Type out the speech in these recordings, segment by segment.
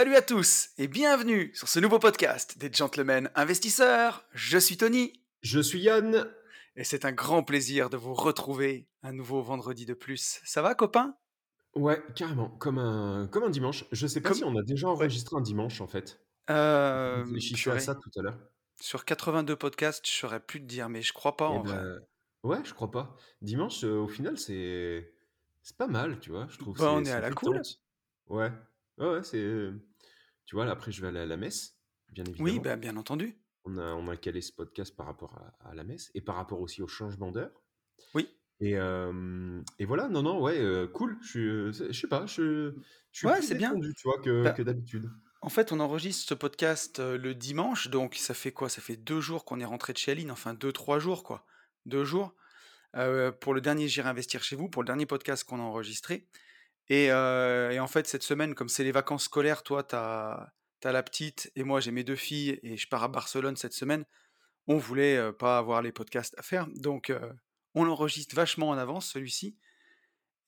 Salut à tous et bienvenue sur ce nouveau podcast des Gentlemen Investisseurs. Je suis Tony. Je suis Yann. Et c'est un grand plaisir de vous retrouver un nouveau vendredi de plus. Ça va, copain? Ouais, carrément, comme un, comme un dimanche. Je sais pas Comme- si on a déjà enregistré un dimanche en fait. euh, Je purée. à ça tout à l'heure. Sur 82 podcasts, je saurais plus te dire, mais je crois pas Eh en vrai. ben, ouais, je crois pas. Dimanche, euh, au final, c'est c'est pas mal, tu vois. Je trouve Bah, on est à la cool. ouais, ouais, c'est. Tu vois, là, après, je vais aller à la messe, bien Oui, évidemment. bah, bien entendu. On a, on a calé ce podcast par rapport à, à la messe et par rapport aussi au changement d'heure. Oui. Et, euh, et voilà, non, non, ouais, euh, cool. Je suis, euh, je sais pas, je, je suis Ouais, plus c'est bien. détendu, tu vois, que, Bah, que d'habitude. En fait, on enregistre ce podcast le dimanche, donc ça fait quoi? Ça fait deux jours qu'on est rentré de chez Aline, enfin deux, trois jours quoi. Deux jours. euh, pour le dernier J'irai investir chez vous, pour le dernier podcast qu'on a enregistré. Et, euh, et en fait, cette semaine, comme c'est les vacances scolaires, toi, t'as as la petite et moi, j'ai mes deux filles et je pars à Barcelone cette semaine. On voulait euh, pas avoir les podcasts à faire, donc euh, on l'enregistre vachement en avance celui-ci.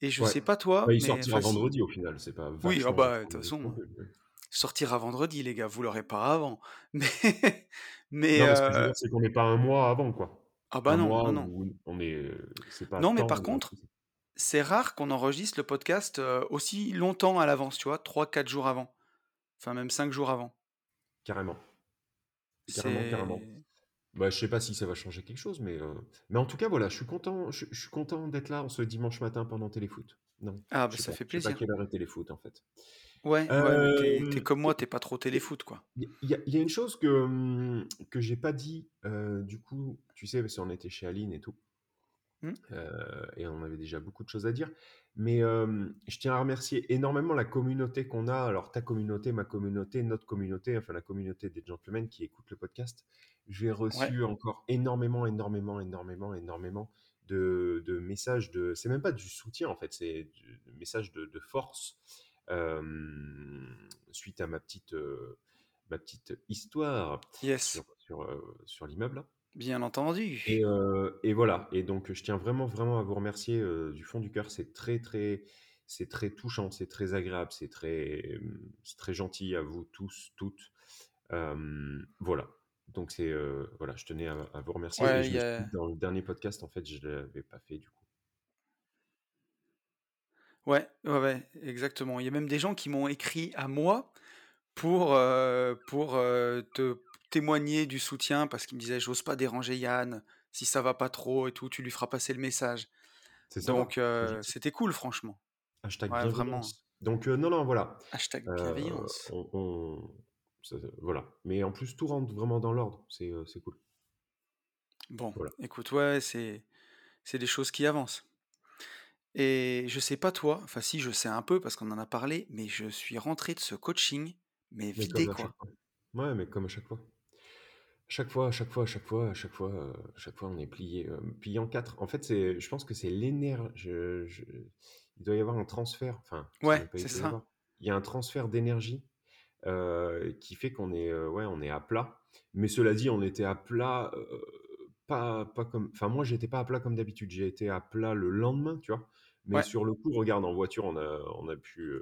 Et je Ouais. sais pas toi, Bah, il mais sortira enfin, vendredi au final, c'est pas Oui, vachement bah, de toute façon, sortira vendredi, les gars, vous l'aurez pas avant. Mais, mais Non, mais ce c'est qu'on n'est pas un mois avant, quoi. ah bah Un non, mois non, non. où on est, c'est pas Non, mais par contre. C'est rare qu'on enregistre le podcast euh, aussi longtemps à l'avance, tu vois, 3-4 jours avant. Enfin, même 5 jours avant. Carrément, carrément, carrément. Bah, je sais pas si ça va changer quelque chose, mais, euh, mais en tout cas, voilà, je suis content, je, je suis content d'être là ce dimanche matin pendant Téléfoot. Non, Ah, bah ça pas, fait je sais pas plaisir. quelle heure est Téléfoot en fait. Ouais, ouais, mais t'es Euh, comme moi, t'es pas trop téléfoot, quoi. Il y, a- il y a une chose que, hum, que j'ai pas dit, euh, du coup, tu sais, parce qu'on était chez Aline et tout, Hmm euh, et on avait déjà beaucoup de choses à dire, mais euh, je tiens à remercier énormément la communauté qu'on a, alors ta communauté, ma communauté, notre communauté, enfin la communauté des gentlemen qui écoutent le podcast. J'ai Ouais, reçu encore énormément, énormément, énormément, énormément de, de messages de... C'est même pas du soutien en fait, c'est du de messages de, de force euh, suite à ma petite, ma petite histoire yes, sur, sur, sur l'immeuble. Bien entendu. Et, euh, et voilà. Et donc, je tiens vraiment, vraiment à vous remercier euh, du fond du cœur. C'est très, très, c'est très touchant, c'est très agréable, c'est très, c'est très gentil à vous tous, toutes. Voilà. Donc, c'est, euh, voilà, je tenais à, à vous remercier. Et Ouais, je il me y suis a. dit, dans le dernier podcast, en fait, je ne l'avais pas fait du coup. Ouais, ouais, ouais, exactement. Il y a même des gens qui m'ont écrit à moi pour, pour te témoigner du soutien parce qu'ils me disaient j'ose pas déranger Yann si ça va pas trop et tout, tu lui feras passer le message. C'est ça, Donc euh, gentil. c'était cool franchement. Hashtag Ouais, vraiment. Donc, euh, non, non, voilà. Hashtag bienveillance. on, on- ça- voilà. Mais en plus, tout rentre vraiment dans l'ordre. C'est cool. Bon, Voilà. écoute, ouais, c'est c'est des choses qui avancent. Et je sais pas toi, enfin si je sais un peu parce qu'on en a parlé, mais je suis rentré de ce coaching, mais vidé quoi. Ouais, mais comme à chaque fois. Chaque fois, chaque fois, chaque fois, chaque fois, euh, chaque fois, on est plié, euh, plié en quatre. En fait, c'est, je pense que c'est l'énergie. je- Il doit y avoir un transfert. Enfin, Ouais, c'est ça. Il y a un transfert d'énergie euh, qui fait qu'on est, euh, ouais, on est à plat. Mais cela dit, on était à plat, euh, pas, pas comme. Enfin, moi, j'étais pas à plat comme d'habitude. J'ai été à plat le lendemain, tu vois. Mais Ouais. sur le coup, regarde, en voiture, on a, on a pu,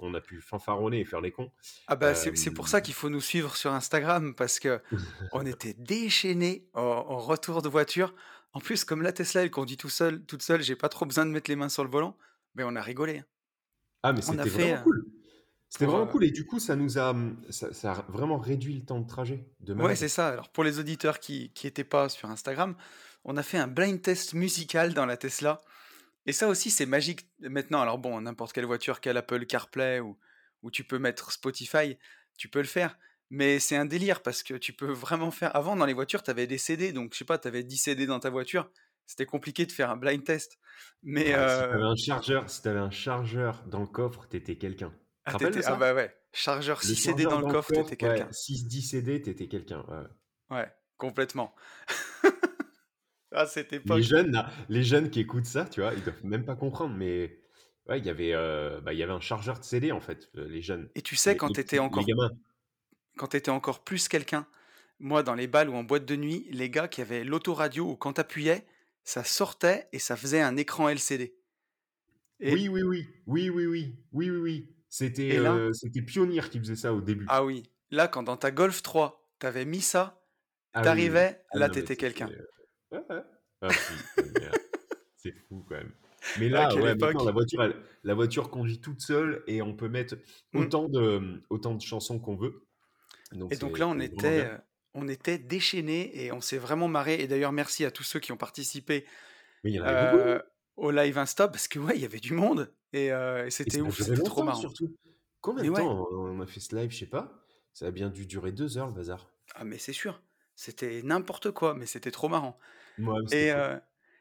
on a pu fanfaronner et faire les cons. Ah bah Euh, c'est pour ça qu'il faut nous suivre sur Instagram parce que on était déchaînés en, en retour de voiture. En plus, comme la Tesla elle conduit tout seul, toute seule, j'ai pas trop besoin de mettre les mains sur le volant, mais on a rigolé. hein. Ah, mais c'était vraiment euh, cool. C'était vraiment euh, cool et du coup, ça nous a, ça, ça a vraiment réduit le temps de trajet de Ouais, c'est ça. Alors pour les auditeurs qui qui étaient pas sur Instagram, on a fait un blind test musical dans la Tesla. Et ça aussi, c'est magique maintenant. Alors bon, n'importe quelle voiture qui a l'Apple CarPlay ou, ou tu peux mettre Spotify, tu peux le faire. Mais c'est un délire parce que tu peux vraiment faire. Avant, dans les voitures, tu avais des CD. Donc, je sais pas, tu avais 10 CD dans ta voiture. c'était compliqué de faire un blind test. Mais Ah, si t'avais euh, un chargeur, si un chargeur dans le coffre, t'étais quelqu'un. Tu ah, ah bah ouais, chargeur Le 6 CD dans le coffre, t'étais ouais, quelqu'un. 6-10 CD, t'étais quelqu'un. ouais. Ouais, complètement. Ah, Les jeunes, là, les jeunes qui écoutent ça, tu vois, ils doivent même pas comprendre, mais ouais, il y avait, euh, bah, il y avait un chargeur de CD en fait, euh, les jeunes, Et tu sais, quand petits, les encore, quand t'étais encore plus quelqu'un, moi, dans les balles ou en boîte de nuit, les gars qui avaient l'autoradio où quand t'appuyais, ça sortait et ça faisait un écran LCD. Et, Oui, oui, oui, oui, oui, oui, oui, oui, oui. C'était, là, euh, c'était Pionnier qui faisait ça au début. ah oui, là, quand dans ta Golf 3, t'avais mis ça, Ah oui, oui. t'arrivais, Ah là, t'étais quelqu'un. Ouais, ouais. Ah, c'est fou quand même. Mais là, ouais, maintenant époque. la voiture, elle- la voiture conduit toute seule et on peut mettre Hmm. autant de, autant de chansons qu'on veut. Donc Et donc là, on était, bien. euh, on était déchaînés et on s'est vraiment marré. Et d'ailleurs, merci à tous ceux qui ont participé Mais il y en avait beaucoup. euh, au live Insta parce que ouais, il y avait du monde et, euh, et c'était ouf, c'était trop marrant. surtout. Combien Mais de ouais, temps on a fait ce live, je sais pas. Ça a bien dû durer deux heures le bazar. ah mais c'est sûr, c'était n'importe quoi, mais c'était trop marrant. Ouais, Et euh,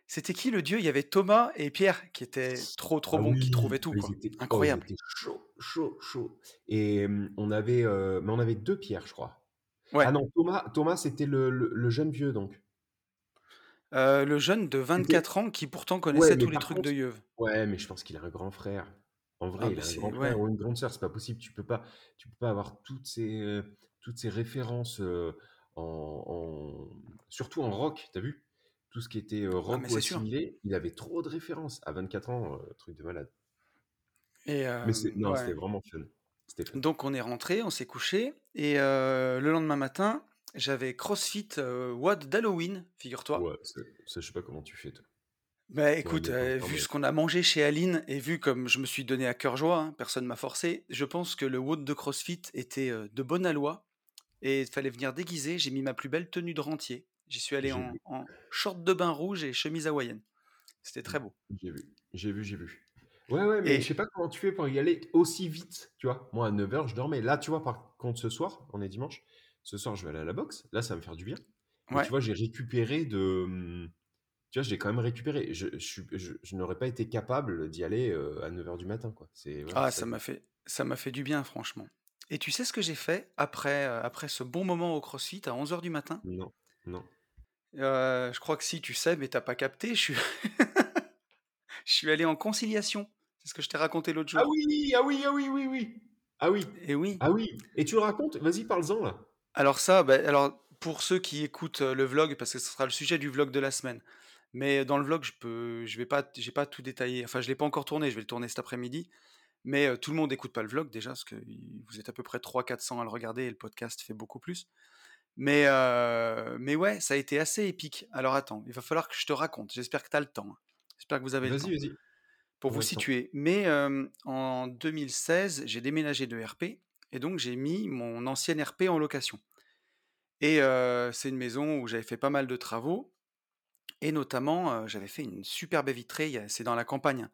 c'était qui le dieu? Il y avait Thomas et Pierre qui étaient trop trop Ah bons, qui trouvaient tout quoi, étaient, oh, incroyable. étaient chauds, chauds, chauds. Et on avait, euh, mais on avait deux pierres, je crois. Ah Ouais, non, Thomas, Thomas, c'était le, le, le jeune vieux donc. Euh, le jeune de C'était, 24 ans qui pourtant ouais, connaissait mais tous les trucs contre, de Yeuve. ouais, mais je pense qu'il a un grand frère. En Ah vrai, il mais a un grand frère ouais. ou une grande sœur, c'est pas possible. Tu peux pas, tu peux pas avoir toutes ces, toutes ces références en, en- surtout en rock, t'as vu? Tout ce qui était euh, Ah rock ou sûr. assimilé, il avait trop de références. À 24 ans, euh, truc de malade. Et Mais c'est, euh, non, c'était vraiment fun. Donc on est rentré, on s'est couché et le lendemain matin, j'avais CrossFit WOD d'Halloween, figure-toi. Ouais, ça, ça, je sais pas comment tu fais, toi. Bah écoute, euh, vu ce qu'on a mangé chez Aline et vu comme je me suis donné à cœur joie, hein, personne m'a forcé, je pense que le WOD de CrossFit était euh, de bonne aloi et il fallait venir déguisé. J'ai mis ma plus belle tenue de rentier. J'y suis allé en, short de bain rouge et chemise hawaïenne. C'était très beau. J'ai vu, j'ai vu, j'ai vu. Ouais, ouais, mais je Et sais pas comment tu fais pour y aller aussi vite, tu vois. Moi, à 9h, je dormais. Là, tu vois, par contre, ce soir, on est dimanche, ce soir, je vais aller à la boxe. Là, ça va me faire du bien. Tu vois, j'ai récupéré de... hum, Tu vois, j'ai quand même récupéré. Je, je, je, je n'aurais pas été capable d'y aller euh, à 9h du matin, quoi. C'est voilà, ah ça m'a fait ça m'a fait du bien franchement. Et tu sais ce que j'ai fait après euh, après ce bon moment au CrossFit à 11h du matin? Non, non. Euh, je crois que si tu sais, mais t'as pas capté. Je suis je suis allé en conciliation. C'est ce que je t'ai raconté l'autre Ah jour. oui, ah oui, ah oui, oui, oui. Ah oui, Et oui. ah oui. Et tu le racontes? Vas-y, parle-en, là. Alors ça, bah, alors pour ceux qui écoutent euh, le vlog, parce que ce sera le sujet du vlog de la semaine. Mais dans le vlog, je peux, je vais pas, j'ai pas tout détaillé. Enfin, je l'ai pas encore tourné. Je vais le tourner cet après-midi. Mais euh, tout le monde n'écoute pas le vlog déjà, parce que vous êtes à peu près 300-400 à le regarder et le podcast fait beaucoup plus. Mais, euh, mais ouais, ça a été assez épique. Alors attends, il va falloir que je te raconte. J'espère que tu as le temps. hein. J'espère que vous avez le temps. Vas-y, vas-y. pour vous situer. Mais euh, en 2016, j'ai déménagé de RP et donc j'ai mis mon ancienne RP en location. Et c'est une maison où j'avais fait pas mal de travaux et notamment j'avais fait une super baie vitrée. C'est dans la campagne.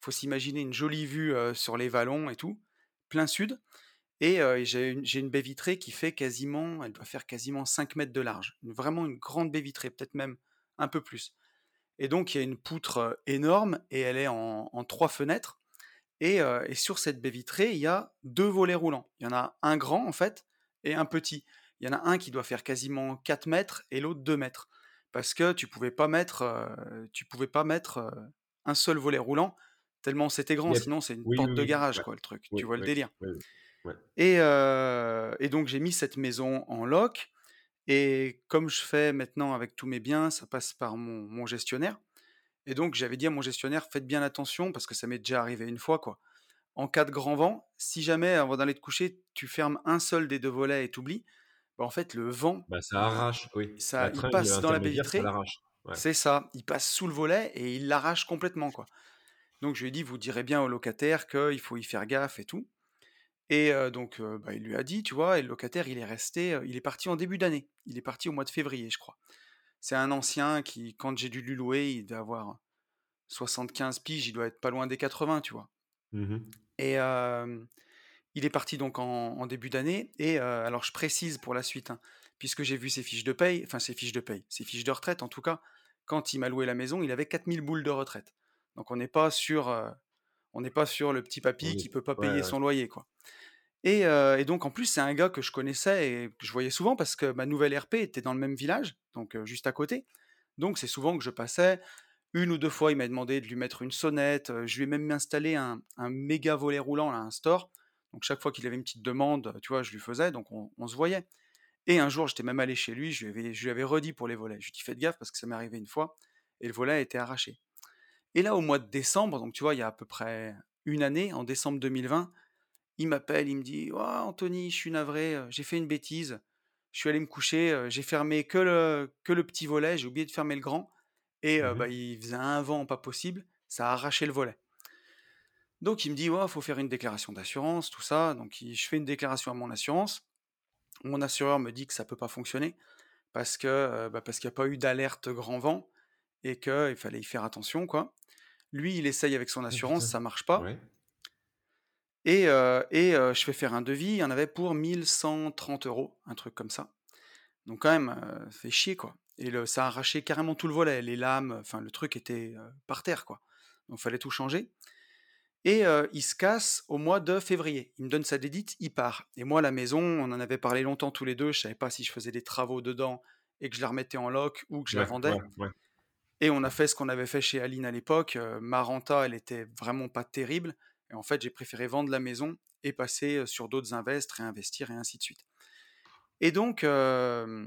Faut s'imaginer une jolie vue sur les vallons et tout, plein sud. Et j'ai une, baie vitrée qui fait quasiment, elle doit faire quasiment 5 mètres de large. Vraiment une grande baie vitrée, peut-être même un peu plus. Et donc, il y a une poutre énorme et elle est en, en trois fenêtres. Et, sur cette baie vitrée, il y a deux volets roulants. Il y en a un grand, en fait, et un petit. Il y en a un qui doit faire quasiment 4 mètres et l'autre 2 mètres. Parce que tu pouvais pas mettre, tu pouvais pas mettre un seul volet roulant, tellement c'était grand. Yep. Sinon, c'est une Oui, porte oui, de garage, Ouais. quoi, le truc. Oui, Tu vois le délire. Et, euh, et donc, j'ai mis cette maison en loc. Et comme je fais maintenant avec tous mes biens, ça passe par mon, mon gestionnaire. Et donc, j'avais dit à mon gestionnaire, faites bien attention, parce que ça m'est déjà arrivé une fois, quoi. En cas de grand vent, si jamais, avant d'aller te coucher, tu fermes un seul des deux volets et t'oublies, bah, en fait, le vent, Bah, ça arrache, oui. ça, il passe dans la baie vitrée, c'est ça, il passe sous le volet et il l'arrache complètement, quoi. Donc, je lui ai dit, vous direz bien au locataire qu'il faut y faire gaffe et tout. Et euh, donc, euh, bah, il lui a dit, tu vois, et le locataire, il est resté, euh, il est parti en début d'année. Il est parti au mois de février, je crois. C'est un ancien qui, quand j'ai dû lui louer, il devait avoir 75 piges, il doit être pas loin des 80, tu vois. Mhm. Et il est parti donc en, en début d'année. Et alors, je précise pour la suite, hein, puisque j'ai vu ses fiches de paye, enfin ses fiches de paye, ses fiches de retraite en tout cas, quand il m'a loué la maison, il avait 4000 boules de retraite. Donc on n'est pas sur, euh, on n'est pas sur le petit papy qui peut pas Ouais, payer ouais. son loyer, quoi. Et, euh, et donc en plus c'est un gars que je connaissais et que je voyais souvent parce que ma nouvelle RP était dans le même village, donc euh, juste à côté. Donc c'est souvent que je passais. Une ou deux fois, il m'a demandé de lui mettre une sonnette. Je lui ai même installé un, un méga volet roulant, là, un store. Donc chaque fois qu'il avait une petite demande, tu vois, je lui faisais, donc on, on se voyait. Et un jour, j'étais même allé chez lui, je lui avais, je lui avais redit pour les volets. Je lui ai dit, faites gaffe parce que ça m'est arrivé une fois, et le volet a été arraché. Et là, au mois de décembre, donc tu vois, il y a à peu près une année, en décembre 2020, il m'appelle, il me dit, oh, Anthony, je suis navré, euh, j'ai fait une bêtise, je suis allé me coucher, euh, j'ai fermé que le, que le petit volet, j'ai oublié de fermer le grand, et euh, Mhm. bah, il faisait un vent pas possible, ça a arraché le volet. Donc il me dit, il faut faire une déclaration d'assurance, tout ça. Donc il- je fais une déclaration à mon assurance. Mon assureur me dit que ça peut pas fonctionner parce que euh, bah, parce qu'il n'y a pas eu d'alerte grand vent et qu'il fallait y faire attention, quoi. Lui, il essaye avec son Ah, assurance, ça marche pas. Ouais. Et, euh, et euh, je fais faire un devis, il y en avait pour 1130 euros, un truc comme ça. Donc quand même, euh, ça fait chier, quoi. Et le, ça a arraché carrément tout le volet, les lames, enfin le truc était euh, par terre, quoi. Donc fallait tout changer. Et euh, il se casse au mois de février. Il me donne sa dédite, il part. Et moi, la maison, on en avait parlé longtemps tous les deux. Je savais pas si je faisais des travaux dedans et que je la remettais en loc ou que je la vendais. ouais, ouais. Et on a fait ce qu'on avait fait chez Aline à l'époque. Euh, ma renta, elle était vraiment pas terrible. Et en fait, j'ai préféré vendre la maison et passer euh, sur d'autres invests, réinvestir et ainsi de suite. Et donc, euh,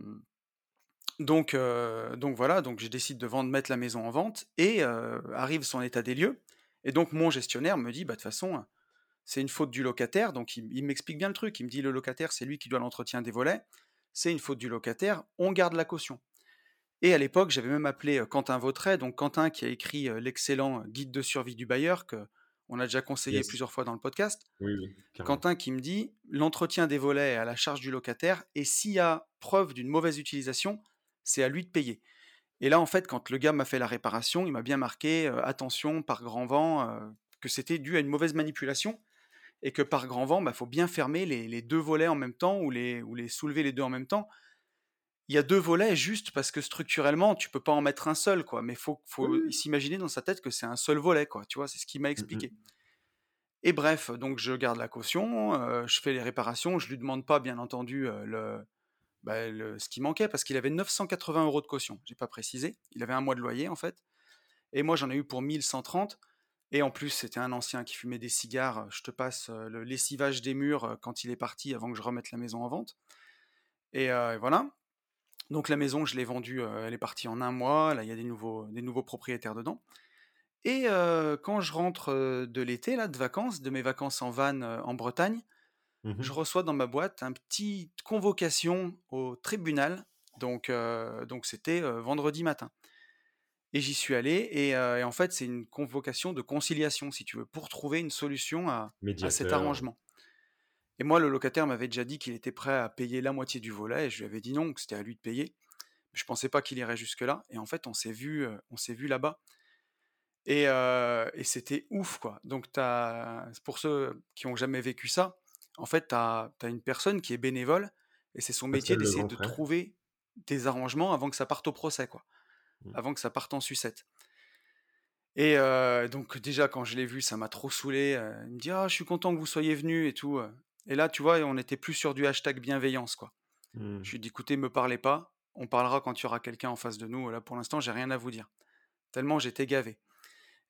donc, donc voilà, donc je décide de vendre, mettre la maison en vente et arrive son état des lieux. Et donc mon gestionnaire me dit, bah de toute façon, c'est une faute du locataire. Donc il m'explique bien le truc. Il me dit, le locataire, c'est lui qui doit l'entretien des volets. C'est une faute du locataire. On garde la caution. Et à l'époque, j'avais même appelé Quentin Vautret, donc Quentin qui a écrit l'excellent guide de survie du bailleur que on a déjà conseillé Yes. plusieurs fois dans le podcast. Oui, oui, carrément. Quentin qui me dit l'entretien des volets est à la charge du locataire et s'il y a preuve d'une mauvaise utilisation, c'est à lui de payer. Et là, en fait, quand le gars m'a fait la réparation, il m'a bien marqué euh, attention par grand vent euh, que c'était dû à une mauvaise manipulation et que par grand vent, il faut bien fermer les, les deux volets en même temps ou les, ou les soulever les deux en même temps. Il y a deux volets juste parce que structurellement, tu peux pas en mettre un seul, quoi. Mais faut, faut Oui. s'imaginer dans sa tête que c'est un seul volet, quoi. Tu vois, c'est ce qu'il m'a Mhm. expliqué. Et bref, donc je garde la caution, euh, je fais les réparations, je lui demande pas, bien entendu, euh, le, bah, le- ce qui manquait parce qu'il avait 980 euros de caution. J'ai pas précisé. Il avait un mois de loyer en fait. Et moi j'en ai eu pour 1130. Et en plus, c'était un ancien qui fumait des cigares. Je te passe euh, le lessivage des murs quand il est parti avant que je remette la maison en vente. Et voilà. Donc la maison, je l'ai vendue, euh, elle est partie en un mois. Là, il y a des nouveaux, des nouveaux propriétaires dedans. Et euh, quand je rentre de l'été, là, de vacances, de mes vacances en van euh, en Bretagne, Mhm. je reçois dans ma boîte un petit convocation au tribunal. Donc, donc c'était vendredi matin. Et j'y suis allé. Et, et en fait, c'est une convocation de conciliation, si tu veux, pour trouver une solution à, à cet arrangement. Et moi, le locataire m'avait déjà dit qu'il était prêt à payer la moitié du volet. Et je lui avais dit non, que c'était à lui de payer. Je pensais pas qu'il irait jusque-là. Et en fait, on s'est vu, on s'est vu là-bas. Et, euh, et c'était ouf, quoi. Donc, pour ceux qui ont jamais vécu ça, en fait, tu as, une personne qui est bénévole et c'est son métier d'essayer de frère. trouver des arrangements avant que ça parte au procès, quoi. Mm. Avant que ça parte en sucette. Et euh, donc, déjà, quand je l'ai vu, ça m'a trop saoulé. Il me dit Ah, je suis content que vous soyez venu et tout. Et là, tu vois, on était plus sur du hashtag bienveillance, quoi. Je lui ai dit Écoutez, me parlez pas. On parlera quand il y aura quelqu'un en face de nous. Là, pour l'instant, j'ai rien à vous dire. Tellement j'étais gavé.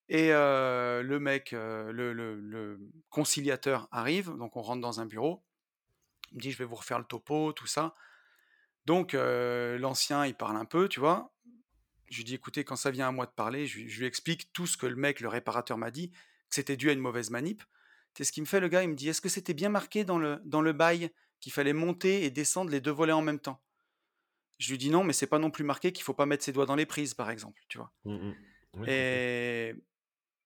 Et euh, le mec, euh, le, le- le conciliateur arrive, donc on rentre dans un bureau. Il me dit, je vais vous refaire le topo, tout ça. Donc euh, l'ancien, il parle un peu, tu vois. Je lui dis, écoutez, quand ça vient à moi de parler, je, lui- je lui explique tout ce que le mec, le réparateur, m'a dit, que c'était dû à une mauvaise manip. C'est ce qu'il me fait, le gars, il me dit, est-ce que c'était bien marqué dans le, dans le bail qu'il fallait monter et descendre les deux volets en même temps? Je lui dis non, mais c'est pas non plus marqué qu'il faut pas mettre ses doigts dans les prises, par exemple, tu vois? Complètement. Et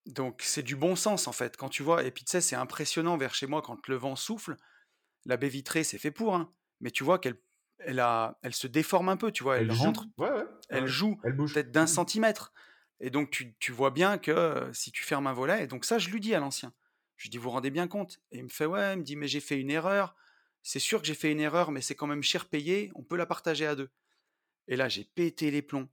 donc c'est du bon sens en fait. Quand tu vois, et puis tu sais, c'est impressionnant vers chez moi quand le vent souffle. La baie vitrée, c'est fait pour, hein, mais tu vois qu'elle elle a, elle se déforme un peu, tu vois, elle, rentre, Ouais, ouais. elle joue Elle bouge. peut-être d'un centimètre. Et donc tu, tu vois bien que euh, si tu fermes un volet, et donc ça je lui dis à l'ancien, je lui dis vous vous rendez bien compte? Et il me fait ouais, il me dit mais j'ai fait une erreur, c'est sûr que j'ai fait une erreur, mais c'est quand même cher payé, on peut la partager à deux. Et là j'ai pété les plombs.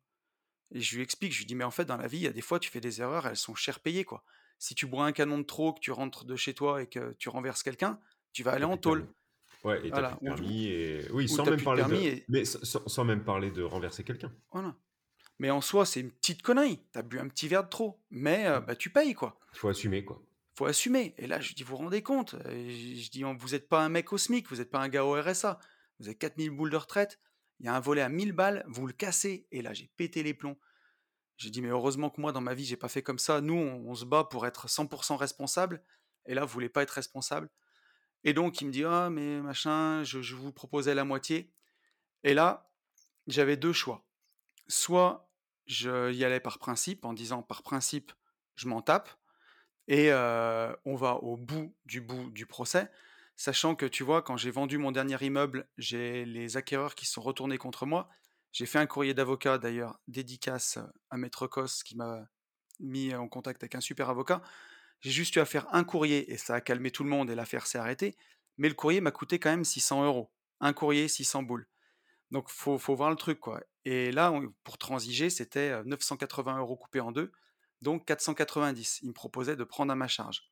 Et je lui explique, je lui dis, mais en fait, dans la vie, il y a des fois, tu fais des erreurs, elles sont cher payées, quoi. Si tu bois un canon de trop, que tu rentres de chez toi et que tu renverses quelqu'un, tu vas aller en tôle. Ouais, et t'as plus de permis, et... Oui, sans même, parler de... Mais sans, même parler de renverser quelqu'un. Voilà. Mais en soi, c'est une petite connerie. T'as bu un petit verre de trop. Mais euh, bah, tu payes, quoi. Il faut assumer, quoi. Faut assumer. Et là, je dis, vous vous rendez compte? Je dis, vous n'êtes pas un mec au SMIC, vous n'êtes pas un gars au RSA. Vous avez 4000 boules de retraite, il y a un volet à 1000 balles, vous le cassez. Et là, j'ai pété les plombs. J'ai dit, mais heureusement que moi, dans ma vie, j'ai pas fait comme ça. Nous, on, se bat pour être 100% responsable. Et là, vous voulez pas être responsable. Et donc, il me dit, ah, mais machin, je, je vous proposais la moitié. Et là, j'avais deux choix. Soit je y allais par principe, en disant par principe, je m'en tape, et on va au bout du bout du procès, sachant que tu vois, quand j'ai vendu mon dernier immeuble, j'ai les acquéreurs qui sont retournés contre moi. J'ai fait un courrier d'avocat d'ailleurs, dédicace à Maître Cos qui m'a mis en contact avec un super avocat. J'ai juste eu à faire un courrier et ça a calmé tout le monde et l'affaire s'est arrêtée. Mais le courrier m'a coûté quand même 600 euros. Un courrier, 600 boules. Donc faut, faut voir le truc quoi. Et là, pour transiger, c'était 980 euros coupés en deux, donc 490. Il me proposait de prendre à ma charge.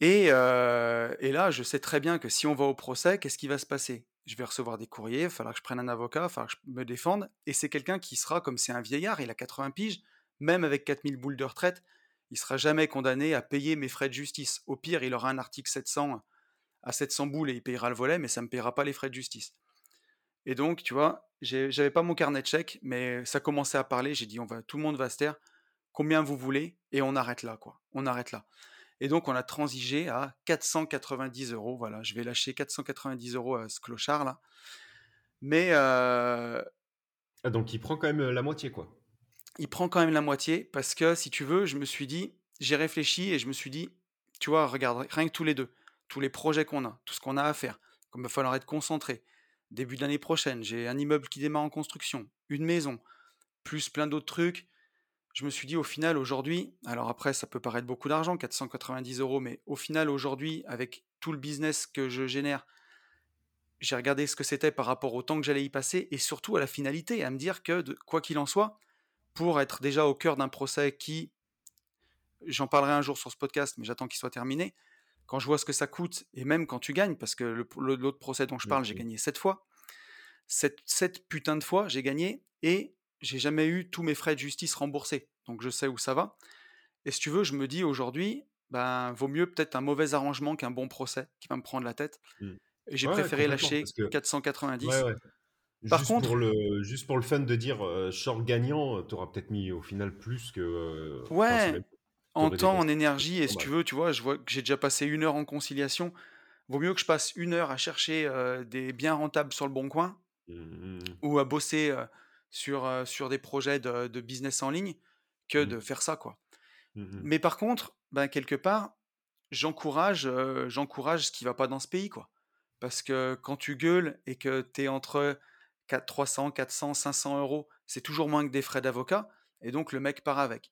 Et, et, là, je sais très bien que si on va au procès, qu'est-ce qui va se passer? Je vais recevoir des courriers, il va falloir que je prenne un avocat, il va falloir que je me défende. Et c'est quelqu'un qui sera, comme c'est un vieillard, il a 80 piges, même avec 4000 boules de retraite, il sera jamais condamné à payer mes frais de justice. Au pire, il aura un article 700 à 700 boules et il payera le volet, mais ça ne me payera pas les frais de justice. Et donc, tu vois, j'avais pas mon carnet de chèques, mais ça commençait à parler. J'ai dit, on va, tout le monde va se taire. Combien vous voulez Et on arrête là, quoi. On arrête là. Et donc, on a transigé à 490 euros. Voilà, je vais lâcher 490 euros à ce clochard là. Mais. Euh ah, donc, il prend quand même la moitié, quoi. Il prend quand même la moitié parce que, si tu veux, je me suis dit, j'ai réfléchi et je me suis dit, tu vois, regarde, rien que tous les deux, tous les projets qu'on a, tout ce qu'on a à faire, comme il va falloir être concentré, début de l'année prochaine, j'ai un immeuble qui démarre en construction, une maison, plus plein d'autres trucs. Je me suis dit au final aujourd'hui, alors après ça peut paraître beaucoup d'argent, 490 euros, mais au final aujourd'hui, avec tout le business que je génère, j'ai regardé ce que c'était par rapport au temps que j'allais y passer et surtout à la finalité, à me dire que quoi qu'il en soit, pour être déjà au cœur d'un procès qui, j'en parlerai un jour sur ce podcast, mais j'attends qu'il soit terminé, quand je vois ce que ça coûte, et même quand tu gagnes, parce que l'autre procès dont je parle, j'ai gagné 7 fois, 7, putains de fois, j'ai gagné, et j'ai jamais eu tous mes frais de justice remboursés. Donc je sais où ça va. Et si tu veux, je me dis aujourd'hui, ben, vaut mieux peut-être un mauvais arrangement qu'un bon procès qui va me prendre la tête. Mmh. Et j'ai préféré lâcher 490. Par juste contre, pour le, juste pour le fun de dire short gagnant, tu auras peut-être mis au final plus que. ouais, en temps, en énergie, et si tu veux, tu vois, je vois que j'ai déjà passé une heure en conciliation. Vaut mieux que je passe une heure à chercher des biens rentables sur le bon coin mmh ou à bosser sur, sur des projets de, business en ligne que mmh. de faire ça, quoi. Mmh Mais par contre, ben, quelque part, j'encourage j'encourage ce qui va pas dans ce pays, quoi. Parce que quand tu gueules et que tu es entre 4, 300, 400, 500 euros, c'est toujours moins que des frais d'avocat, et donc le mec part avec.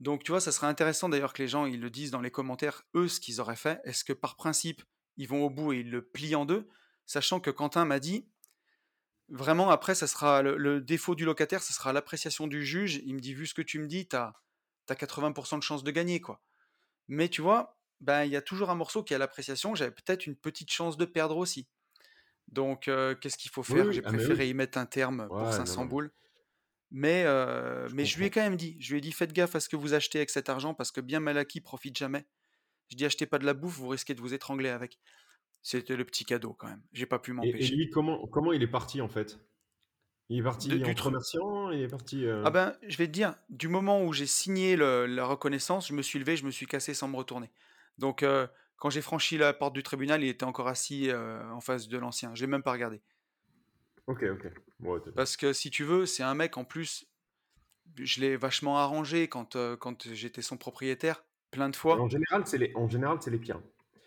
Donc, tu vois, ça serait intéressant d'ailleurs que les gens ils le disent dans les commentaires, eux, ce qu'ils auraient fait. Est-ce que par principe, ils vont au bout et ils le plient en deux? Sachant que Quentin m'a dit, vraiment, après, ça sera le, défaut du locataire, ce sera l'appréciation du juge. Il me dit, vu ce que tu me dis, tu as, 80% de chance de gagner, quoi. Mais tu vois, ben, il y a toujours un morceau qui a l'appréciation. J'avais peut-être une petite chance de perdre aussi. Donc, euh, qu'est-ce qu'il faut faire? J'ai ah, préféré y mettre un terme pour 500 boules. Mais, je mais je lui ai quand même dit, je lui ai dit faites gaffe à ce que vous achetez avec cet argent parce que bien mal acquis profite jamais. Je dis achetez pas de la bouffe, vous risquez de vous étrangler avec. C'était le petit cadeau quand même. J'ai pas pu m'empêcher. Et, lui, comment, comment il est parti en fait? Il est parti de, en commerciant Il est parti. Ah ben, je vais te dire, du moment où j'ai signé la reconnaissance, je me suis levé, je me suis cassé sans me retourner. Donc, quand j'ai franchi la porte du tribunal, il était encore assis en face de l'ancien. J'ai même pas regardé. Ok, ok. Parce que si tu veux, c'est un mec en plus, je l'ai vachement arrangé quand, euh, quand j'étais son propriétaire, plein de fois. En général, c'est les, en général, c'est les pires.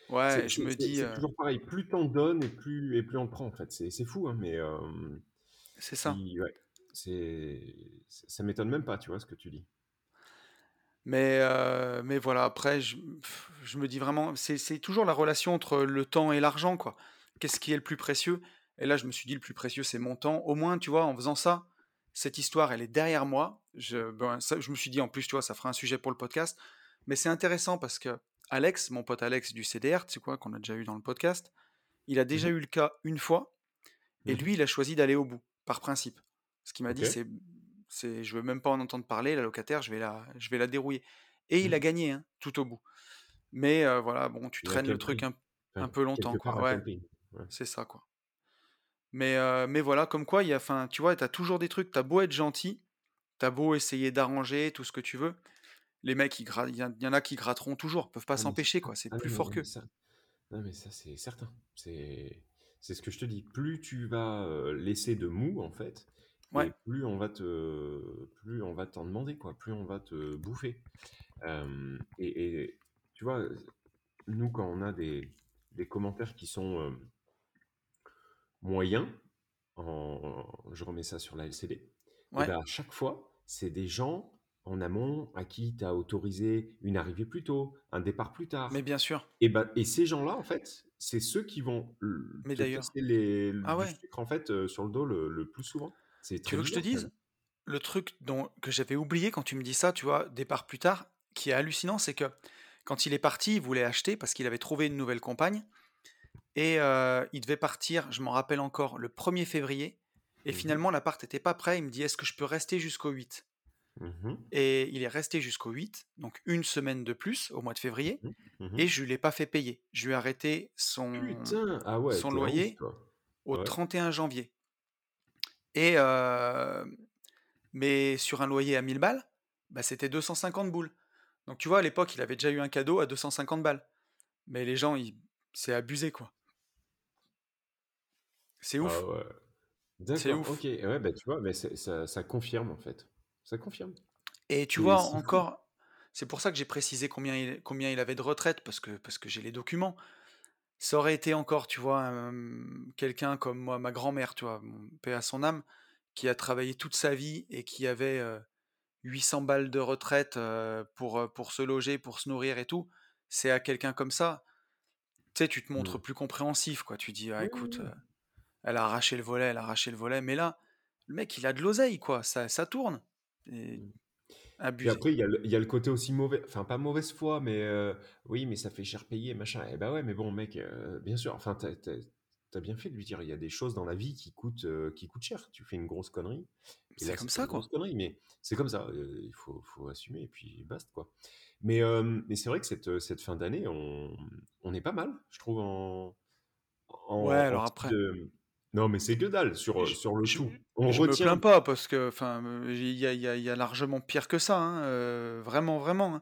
Ouais, je me dis. C'est toujours pareil, plus t'en donnes et plus, et plus on prend en fait. C'est fou, hein, mais. c'est ça. ouais, c'est, ça m'étonne même pas, tu vois, ce que tu dis. Mais, euh, mais voilà, après, je, je me dis vraiment, c'est toujours la relation entre le temps et l'argent, quoi. Qu'est-ce qui est le plus précieux? Et là, je me suis dit, le plus précieux, c'est mon temps. Au moins, tu vois, en faisant ça, cette histoire, elle est derrière moi. Je, ben, ça, je me suis dit, en plus, tu vois, ça fera un sujet pour le podcast. Mais c'est intéressant parce que Alex, mon pote Alex du CDR, tu sais quoi, qu'on a déjà eu dans le podcast, il a déjà Mhm. eu le cas une fois. Et Mhm. lui, il a choisi d'aller au bout, par principe. Ce qu'il m'a dit, c'est, c'est, je veux même pas en entendre parler, la locataire, je vais la, je vais la dérouiller. Et il a Mhm. gagné, hein, tout au bout. Mais euh, voilà, bon, tu traînes le truc un, peu longtemps, quoi. Ouais, c'est ça, quoi. Mais, euh, mais voilà, comme quoi, il y a, enfin, tu vois, t'as toujours des trucs, t'as beau être gentil, t'as beau essayer d'arranger tout ce que tu veux, les mecs, il y, en- il y en a qui gratteront toujours, peuvent pas Ah, s'empêcher, quoi. C'est Ah, plus non, fort ça, non, mais ça, c'est certain. C'est, c'est ce que je te dis. Plus tu vas laisser de mou, en fait, Ouais, et plus on va te, plus on va t'en demander, quoi. Plus on va te bouffer. Euh, et, et tu vois, nous, quand on a des, des commentaires qui sont euh, moyens, en, je remets ça sur la LCD, et ben à chaque fois, c'est des gens en amont à qui tu as autorisé une arrivée plus tôt, un départ plus mais tard. bien sûr. Et, ben, et ces gens-là, en fait, c'est ceux qui vont Mais te d'ailleurs, casser les, ah du ouais, sucre en fait, euh, sur le dos le, le plus souvent. C'est tu veux que je te dise? Le truc dont, que j'avais oublié quand tu me dis ça, tu vois, départ plus tard, qui est hallucinant, c'est que quand il est parti, il voulait acheter parce qu'il avait trouvé une nouvelle compagne et euh, il devait partir, je m'en rappelle encore, le 1er février. Et Mhm, finalement, l'appart n'était pas prêt. Il me dit Est-ce que je peux rester jusqu'au 8 mhm, Et il est resté jusqu'au 8, donc une semaine de plus au mois de février. mhm, mhm. Et je lui ai pas fait payer. Je lui ai arrêté son, Putain, ah ouais, son ouf, loyer au Ouais. 31 janvier. Et euh, mais sur un loyer à 1000 balles, bah, c'était 250 boules. Donc tu vois, à l'époque, il avait déjà eu un cadeau à 250 balles. Mais les gens, ils... c'est abusé, quoi. C'est Ah ouf. ouais. D'accord, ouf. ok. Ouais, bah tu vois, mais ça confirme en fait. Ça confirme. Et tu vois, encore, c'est pour ça que j'ai précisé combien il, combien il avait de retraite, parce que, parce que j'ai les documents. Ça aurait été encore, tu vois, un- quelqu'un comme moi, ma grand-mère, tu vois, mon paix à son âme, qui a travaillé toute sa vie et qui avait euh, 800 balles de retraite euh, pour, pour se loger, pour se nourrir et tout. C'est à quelqu'un comme ça, tu sais, tu te montres Mm. plus compréhensif, quoi. Tu dis, ah écoute, elle a arraché le volet, elle a arraché le volet, mais là, le mec, il a de l'oseille, quoi. Ça, ça tourne. Et Mm. Abusé. après, il y, a le, il y a le côté aussi mauvais, enfin pas mauvaise foi, mais euh, oui, mais ça fait cher payer, machin. Eh ben ouais, mais bon, mec, euh, bien sûr, enfin, t'as, bien fait de lui dire, il y a des choses dans la vie qui coûtent, euh, qui coûtent cher. Tu fais une grosse connerie, et C'est comme ça, quoi. connerie, mais c'est comme ça, il faut, faut assumer, et puis basta, quoi. Mais, mais c'est vrai que cette, cette fin d'année, on, on est pas mal, je trouve, en, en, Ouais, en alors après, de... Non, mais c'est que dalle sur, je, sur le je, tout. On je me retient plains pas parce que, enfin, euh, il y a, y y largement pire que ça, hein, euh, vraiment, vraiment. hein.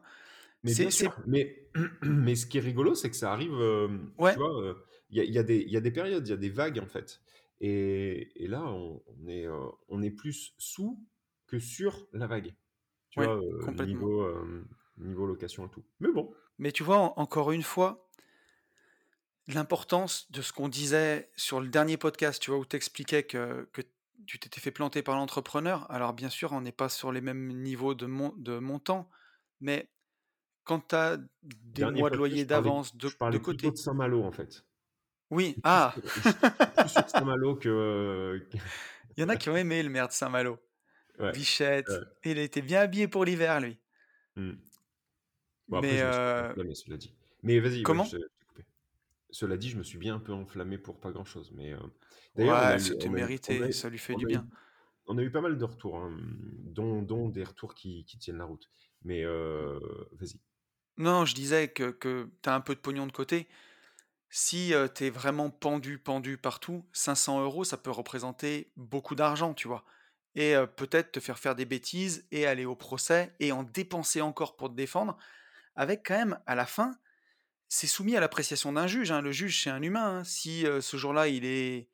Mais bien sûr, mais, mais ce qui est rigolo, c'est que ça arrive, euh, tu ouais, vois, euh, il y a, a des, il y a des périodes, il y a des vagues en fait. Et, et là, on, on est, euh, on est plus sous que sur la vague. Tu ouais, vois, euh, complètement. niveau, euh, niveau location et tout. Mais bon. Mais tu vois, en- encore une fois, l'importance de ce qu'on disait sur le dernier podcast, tu vois, où tu expliquais que, que tu t'étais fait planter par l'entrepreneur. Alors, bien sûr, on n'est pas sur les mêmes niveaux de, mon, de montant, mais quand tu as des Dernier mois de loyer d'avance de, je de plutôt de côté. Saint-Malo en fait. Oui, ah Saint-Malo que. Il y en a qui ont aimé le maire de Saint-Malo. Ouais. Bichette. ouais. Il était bien habillé pour l'hiver, lui. Bon, après, Mais euh. Mais vas-y, ouais, comment? je, je. Cela dit, je me suis bien un peu enflammé pour pas grand-chose. Mais euh, d'ailleurs, Ouais, eu, c'était a mérité, ça lui fait du eu, bien. on a eu pas mal de retours, hein, dont, dont des retours qui, qui tiennent la route. Mais euh, vas-y. Non, je disais que, que tu as un peu de pognon de côté. Si euh, t'es vraiment pendu, pendu partout, 500 euros, ça peut représenter beaucoup d'argent, tu vois. Et euh, peut-être te faire faire des bêtises et aller au procès et en dépenser encore pour te défendre, avec quand même, à la fin, c'est soumis à l'appréciation d'un juge. hein. Le juge, c'est un humain. hein. Si euh, ce jour-là, il est,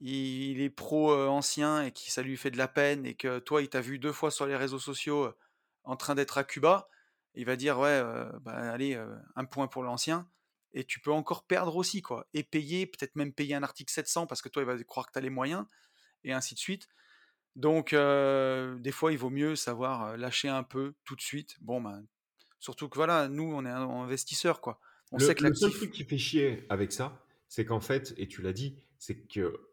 il, est pro-ancien et que ça lui fait de la peine et que toi, il t'a vu deux fois sur les réseaux sociaux euh, en train d'être à Cuba, il va dire, ouais, euh, bah, allez, euh, un point pour l'ancien. Et tu peux encore perdre aussi, quoi. Et payer, peut-être même payer un article 700 parce que toi, il va croire que tu as les moyens, et ainsi de suite. Donc, euh, des fois, il vaut mieux savoir euh, lâcher un peu tout de suite. Bon, ben, surtout que voilà, nous, on est un investisseur, quoi. On Le, sait que le seul truc qui fait chier avec ça, c'est qu'en fait, et tu l'as dit, c'est que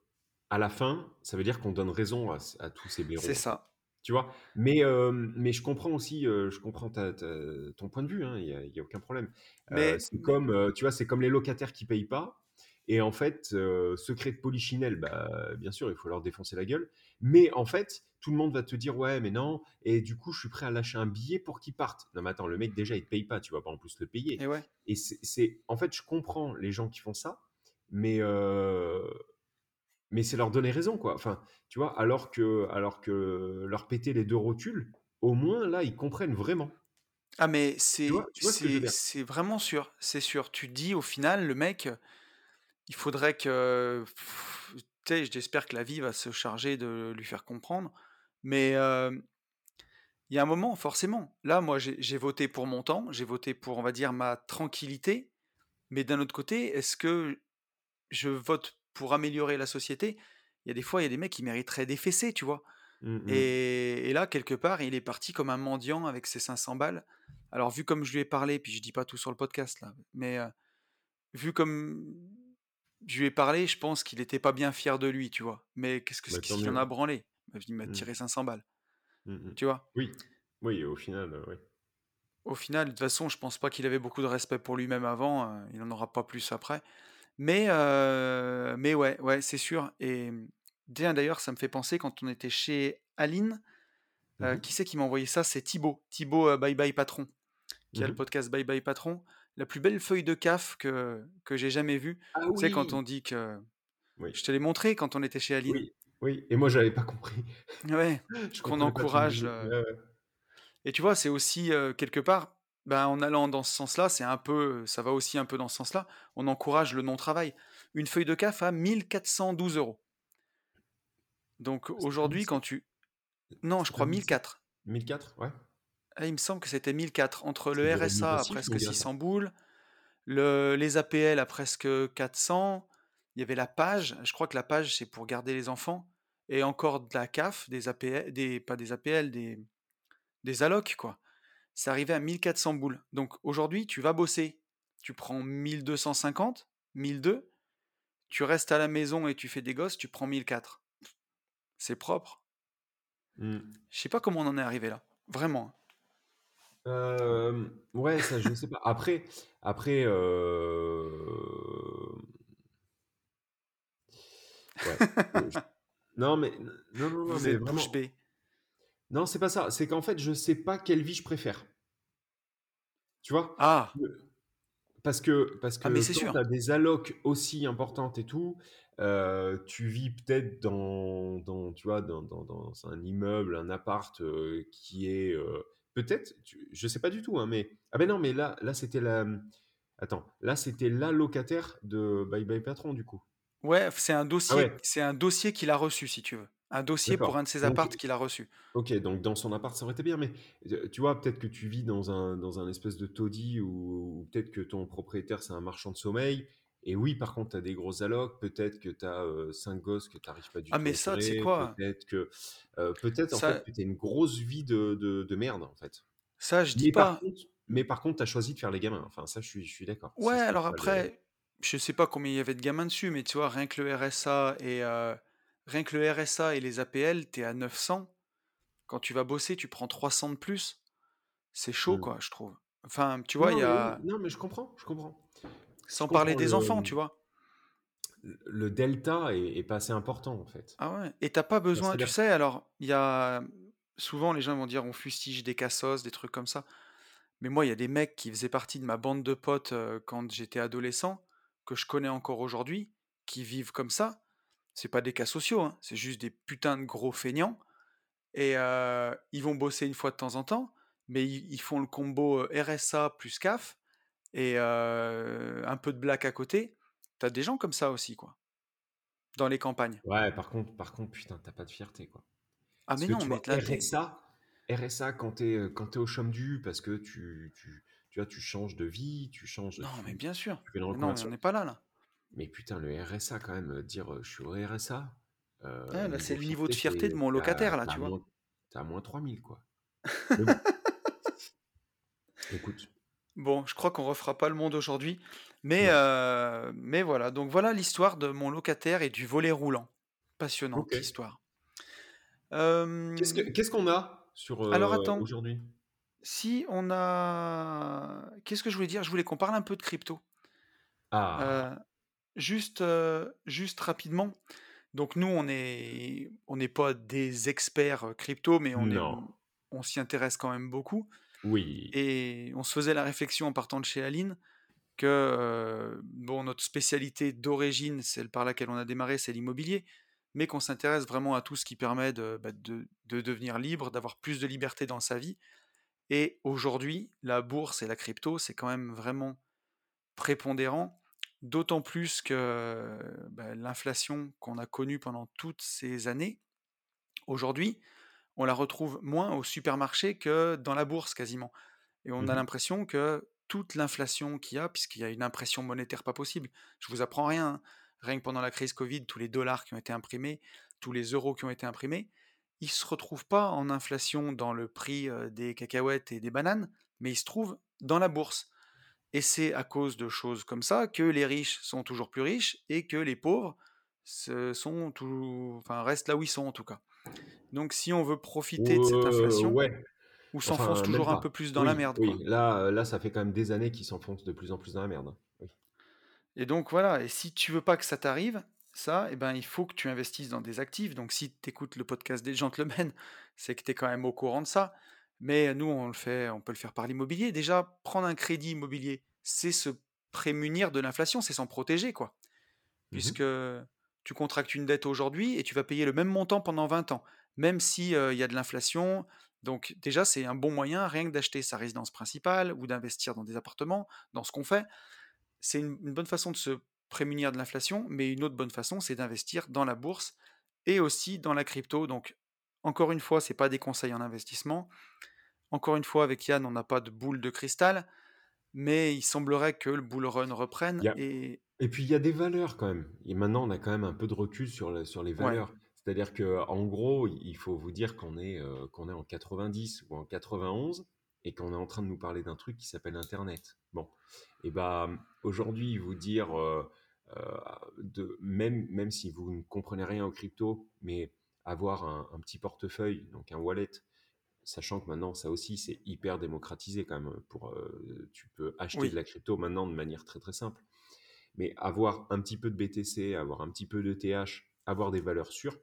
à la fin, ça veut dire qu'on donne raison à, à tous ces blaireaux. c'est ça. Tu vois? Mais, hem, mais je comprends aussi, heu, je comprends ta ta ton point de vue, hein, il y a y a aucun problème. Heu, Mais c'est comme, tu vois, c'est comme les locataires qui payent pas et en fait, secret de polichinelle, bah, bien sûr, il faut leur défoncer la gueule. Mais en fait, tout le monde va te dire: «Ouais, mais non et du coup, je suis prêt à lâcher un billet pour qu'ils partent». Non mais attends, le mec déjà il te paye pas, tu vas pas en plus le payer et ouais. et c'est c'est en fait, je comprends les gens qui font ça, mais heu mais c'est leur donner raison, quoi. Enfin, tu vois? Alors que alors que leur péter les 2 rotules, au moins là, ils comprennent vraiment. Ah mais c'est c'est vraiment sûr, c'est sûr. Tu dis au final le mec, il faudrait que pff, tu sais, j'espère que la vie va se charger de lui faire comprendre, mais il y a un moment forcément, là moi j'ai voté pour mon temps, j'ai voté pour, on va dire, ma tranquillité, mais d'un autre côté, est-ce que je vote pour améliorer la société? Il y a des fois, il y a des mecs qui mériteraient des fessées, tu vois? Mmh mh. Et et là, quelque part, il est parti comme un mendiant avec ses 500 balles. Alors vu comme je lui ai parlé, puis je dis pas tout sur le podcast là, mais vu comme je lui ai parlé, je pense qu'il était pas bien fier de lui, tu vois? Mais qu'est-ce que Bah, qu'il en a branlé? Il m'a Mmh. tiré 500 balles, Mmh mh. tu vois? Oui. Oui, au final, heu, oui. Au final, de toute façon, je pense pas qu'il avait beaucoup de respect pour lui-même avant, heu, il en aura pas plus après. Mais heu, mais ouais, ouais, c'est sûr et d'ailleurs, ça me fait penser quand on était chez Aline, Mmh heu, mh. qui c'est qui m'a envoyé ça? C'est Thibaut, Thibaut, heu, Bye Bye Patron. qui Mmh a le podcast Bye Bye Patron, la plus belle feuille de CAF que que j'ai jamais vue. Ah Tu sais, quand on dit que Oui. je te l'ai montré quand on était chez Aline. Oui, oui et moi j'avais pas compris. Ouais, Je qu'on encourage et tu vois, c'est aussi, quelque part, ben, en allant dans ce sens-là, c'est un peu ça va aussi un peu dans ce sens-là, on encourage le non-travail. Une feuille de CAF à 1 412 €. Donc aujourd'hui, 1007? quand tu non, je crois 1 1007? 004. 1004? Ouais. Ah, il me semble que c'était 1 004 entre le RSA à presque gars ça. 600 boules, Le les APL à presque 400, il y avait la PAGE, je crois que la PAGE, c'est pour garder les enfants et encore de la CAF, des APL des pas des APL, des des allocs, quoi. Ça arrivait à 1 400 boules. Donc aujourd'hui, tu vas bosser, tu prends 1 250, 1 200, tu restes à la maison et tu fais des gosses, tu prends 1 400. C'est propre. Mmh. Je sais pas comment on en est arrivé là, vraiment. Ouais, ça je sais pas. Après après, ouais, je non mais non, non, non, Vous mais êtes bouche vraiment bée. non, c'est pas ça. C'est qu'en fait, je sais pas quelle vie je préfère. Tu vois? Ah! Parce que parce Ah mais que c'est quand sûr. tu as des allocs aussi importantes et tout, tu vis peut-être dans dans tu vois, dans dans dans un immeuble, un appart, qui est, peut-être je sais pas du tout, hein, mais ah ben non, mais là là, c'était la, attends, là, c'était la locataire de Bye Bye Patron, du coup? Ouais, c'est un Ah dossier ouais, c'est un dossier qu'il a reçu, si tu veux. Un dossier pour un de ses Donc apparts qu'il a reçu. OK, donc dans son appart, ça aurait été bien, mais heu, tu vois, peut-être que tu vis dans un dans un espèce de taudis ou peut-être que ton propriétaire, c'est un marchand de sommeil et oui, par contre, tu as des grosses allocs, peut-être que tu as, heu, 5 gosses que tu arrives pas du Ah tout mais à ça, tu sais quoi? peut-être que, peut-être, en fait, Ça tu as une grosse vie de de de merde, en fait. ça, je dis Mais par pas. contre mais par contre, tu as choisi de faire les gamins. Enfin, ça, je suis je suis d'accord. Ouais, alors ça après, je sais pas combien il y avait de gamins dessus, mais tu vois, rien que le RSA et rien que le RSA et les APL, tu es à 900. Quand tu vas bosser, tu prends 300 de plus. C'est chaud, mmh. quoi, je trouve. Enfin, tu vois, il y mais a non, mais je comprends, je comprends. Sans parler des le, enfants, tu vois? le delta est est pas assez important, en fait. Ah ouais et t'as pas besoin tu sais, alors, il y a souvent les gens vont dire: «On fustige des cassos», des trucs comme ça. Mais moi, il y a des mecs qui faisaient partie de ma bande de potes, heu, quand j'étais adolescent, que je connais encore aujourd'hui, qui vivent comme ça. C'est pas des cas sociaux, hein, c'est juste des putains de gros feignants et heu, ils vont bosser une fois de temps en temps, mais ils ils font le combo, heu, RSA plus CAF et un peu de blague à côté. T'as des gens comme ça aussi, quoi, dans les campagnes. Ouais, par contre par contre, putain, tu pas de fierté, quoi. Ah Parce mais non, mais vois, là, tu RSA RSA quand tu es, heu, quand au chômage parce que tu tu tu vois, tu changes de vie, tu changes non, mais bien sûr. Mais non, mais on n'est pas là, là. Mais putain, le RSA quand même, dire, «Je suis au RSA», Ah là, c'est le niveau de fierté, de mon locataire, là, tu vois? moins tu es à moins 3000 quoi. Mais bon, écoute, Bon, je crois qu'on refera pas le monde aujourd'hui, mais non. heu, mais voilà, donc voilà l'histoire de mon locataire et du volet roulant. OK. Passionnante histoire. Qu'est-ce que Hem, qu'est-ce qu'on a sur, alors heu, attends, aujourd'hui? si on a qu'est-ce que je voulais dire? Je voulais qu'on parle un peu de crypto. Ah! Juste, juste rapidement, donc nous on est on n'est pas des experts, crypto, mais on est Non. on s'y intéresse quand même beaucoup Oui. et on se faisait la réflexion en partant de chez Aline que, heu, bon notre spécialité d'origine, celle par laquelle on a démarré, c'est l'immobilier, mais qu'on s'intéresse vraiment à tout ce qui permet de, bah, de de devenir libre, d'avoir plus de liberté dans sa vie et aujourd'hui, la bourse et la crypto, c'est quand même vraiment prépondérant, d'autant plus que, bah, l'inflation qu'on a connue pendant toutes ces années, aujourd'hui, on la retrouve moins au supermarché que dans la bourse quasiment et on a Mmh l'impression que toute l'inflation qu'il y a, puisqu'il y a une impression monétaire pas possible, je vous apprends rien, hein, rien que pendant la crise Covid, tous les dollars qui ont été imprimés, tous les euros qui ont été imprimés, ils se retrouvent pas en inflation dans le prix, des cacahuètes et des bananes, mais ils se trouvent dans la bourse et c'est à cause de choses comme ça que les riches sont toujours plus riches et que les pauvres se sont enfin restent là où ils sont en tout cas. Donc si on veut profiter de cette inflation, ouais, on s'enfonce enfin, toujours un peu plus dans la merde, oui, quoi. là, heu, là, ça fait quand même des années qu'ils s'enfoncent de plus en plus dans la merde, hein. Oui. Et donc voilà, et si tu veux pas que ça t'arrive, ça, eh ben, il faut que tu investisses dans des actifs. Donc si tu écoutes le podcast des gentlemen, c'est que tu es quand même au courant de ça. Mais nous, on le fait, on peut le faire par l'immobilier. Déjà, prendre un crédit immobilier, c'est se prémunir de l'inflation, c'est s'en protéger, quoi. Mmh mh. Puisque tu contractes une dette aujourd'hui et tu vas payer le même montant pendant 20 ans, même si, heu, il y a de l'inflation. Donc déjà, c'est un bon moyen, rien que d'acheter sa résidence principale ou d'investir dans des appartements, dans ce qu'on fait. C'est une une bonne façon de se prémunir de l'inflation, mais une autre bonne façon, c'est d'investir dans la bourse et aussi dans la crypto. Donc, encore une fois, c'est pas des conseils en investissement. Encore une fois, avec Yann, on n'a pas de boule de cristal, mais il semblerait que le bull run reprenne et et puis il y a des valeurs quand même et maintenant on a quand même un peu de recul sur sur les ouais, valeurs. C'est-à-dire qu'en gros, il faut vous dire qu'on est, heu, qu'on est en 90 ou en 91 et qu'on est en train de nous parler d'un truc qui s'appelle internet. Bon et bah, aujourd'hui vous dire, heu, de même même si vous ne comprenez rien aux cryptos, mais avoir un un petit portefeuille, donc un wallet Sachant que maintenant, ça aussi, c'est hyper démocratisé quand même. Pour, tu peux acheter de oui, la crypto maintenant de manière très, très simple. Mais avoir un petit peu de BTC, avoir un petit peu d'ETH, avoir des valeurs sûres,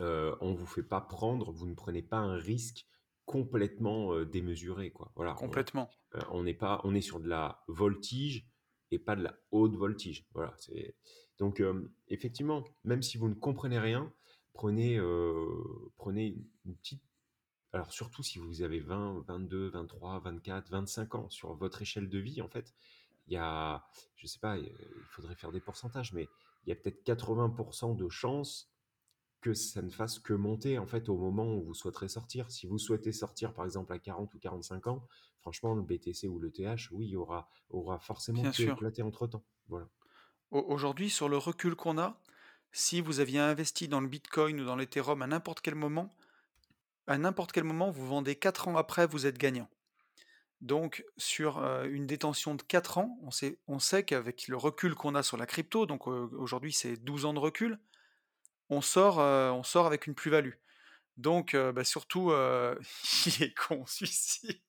heu, on vous fait pas prendre vous ne prenez pas un risque complètement, heu, démesuré, quoi. Voilà, complètement, heu, on n'est pas on est sur de la voltige et pas de la haute voltige. Voilà, c'est donc effectivement, même si vous ne comprenez rien, prenez, prenez une petite alors surtout si vous avez 20-22-23-24-25 ans sur votre échelle de vie, en fait, il y a, je sais pas, il faudrait faire des pourcentages, mais il y a peut-être 80 de chances que ça ne fasse que monter, en fait, au moment où vous souhaiterez sortir. Si vous souhaitez sortir, par exemple, à 40 ou 45 ans, franchement, le BTC ou le TH, oui, aura aura forcément bien pu sûr. éclater entre-temps. Voilà. Au aujourd'hui, sur le recul qu'on a, si vous aviez investi dans le bitcoin ou dans l'ethereum à n'importe quel moment, à n'importe quel moment, vous vendez 4 ans après, vous êtes gagnant. Donc, sur euh, une détention de 4 ans, on sait, qu'avec le recul qu'on a sur la crypto, donc aujourd'hui c'est 12 ans de recul, on sort, on sort avec une plus-value. Donc, bah, surtout, il est con celui-ci.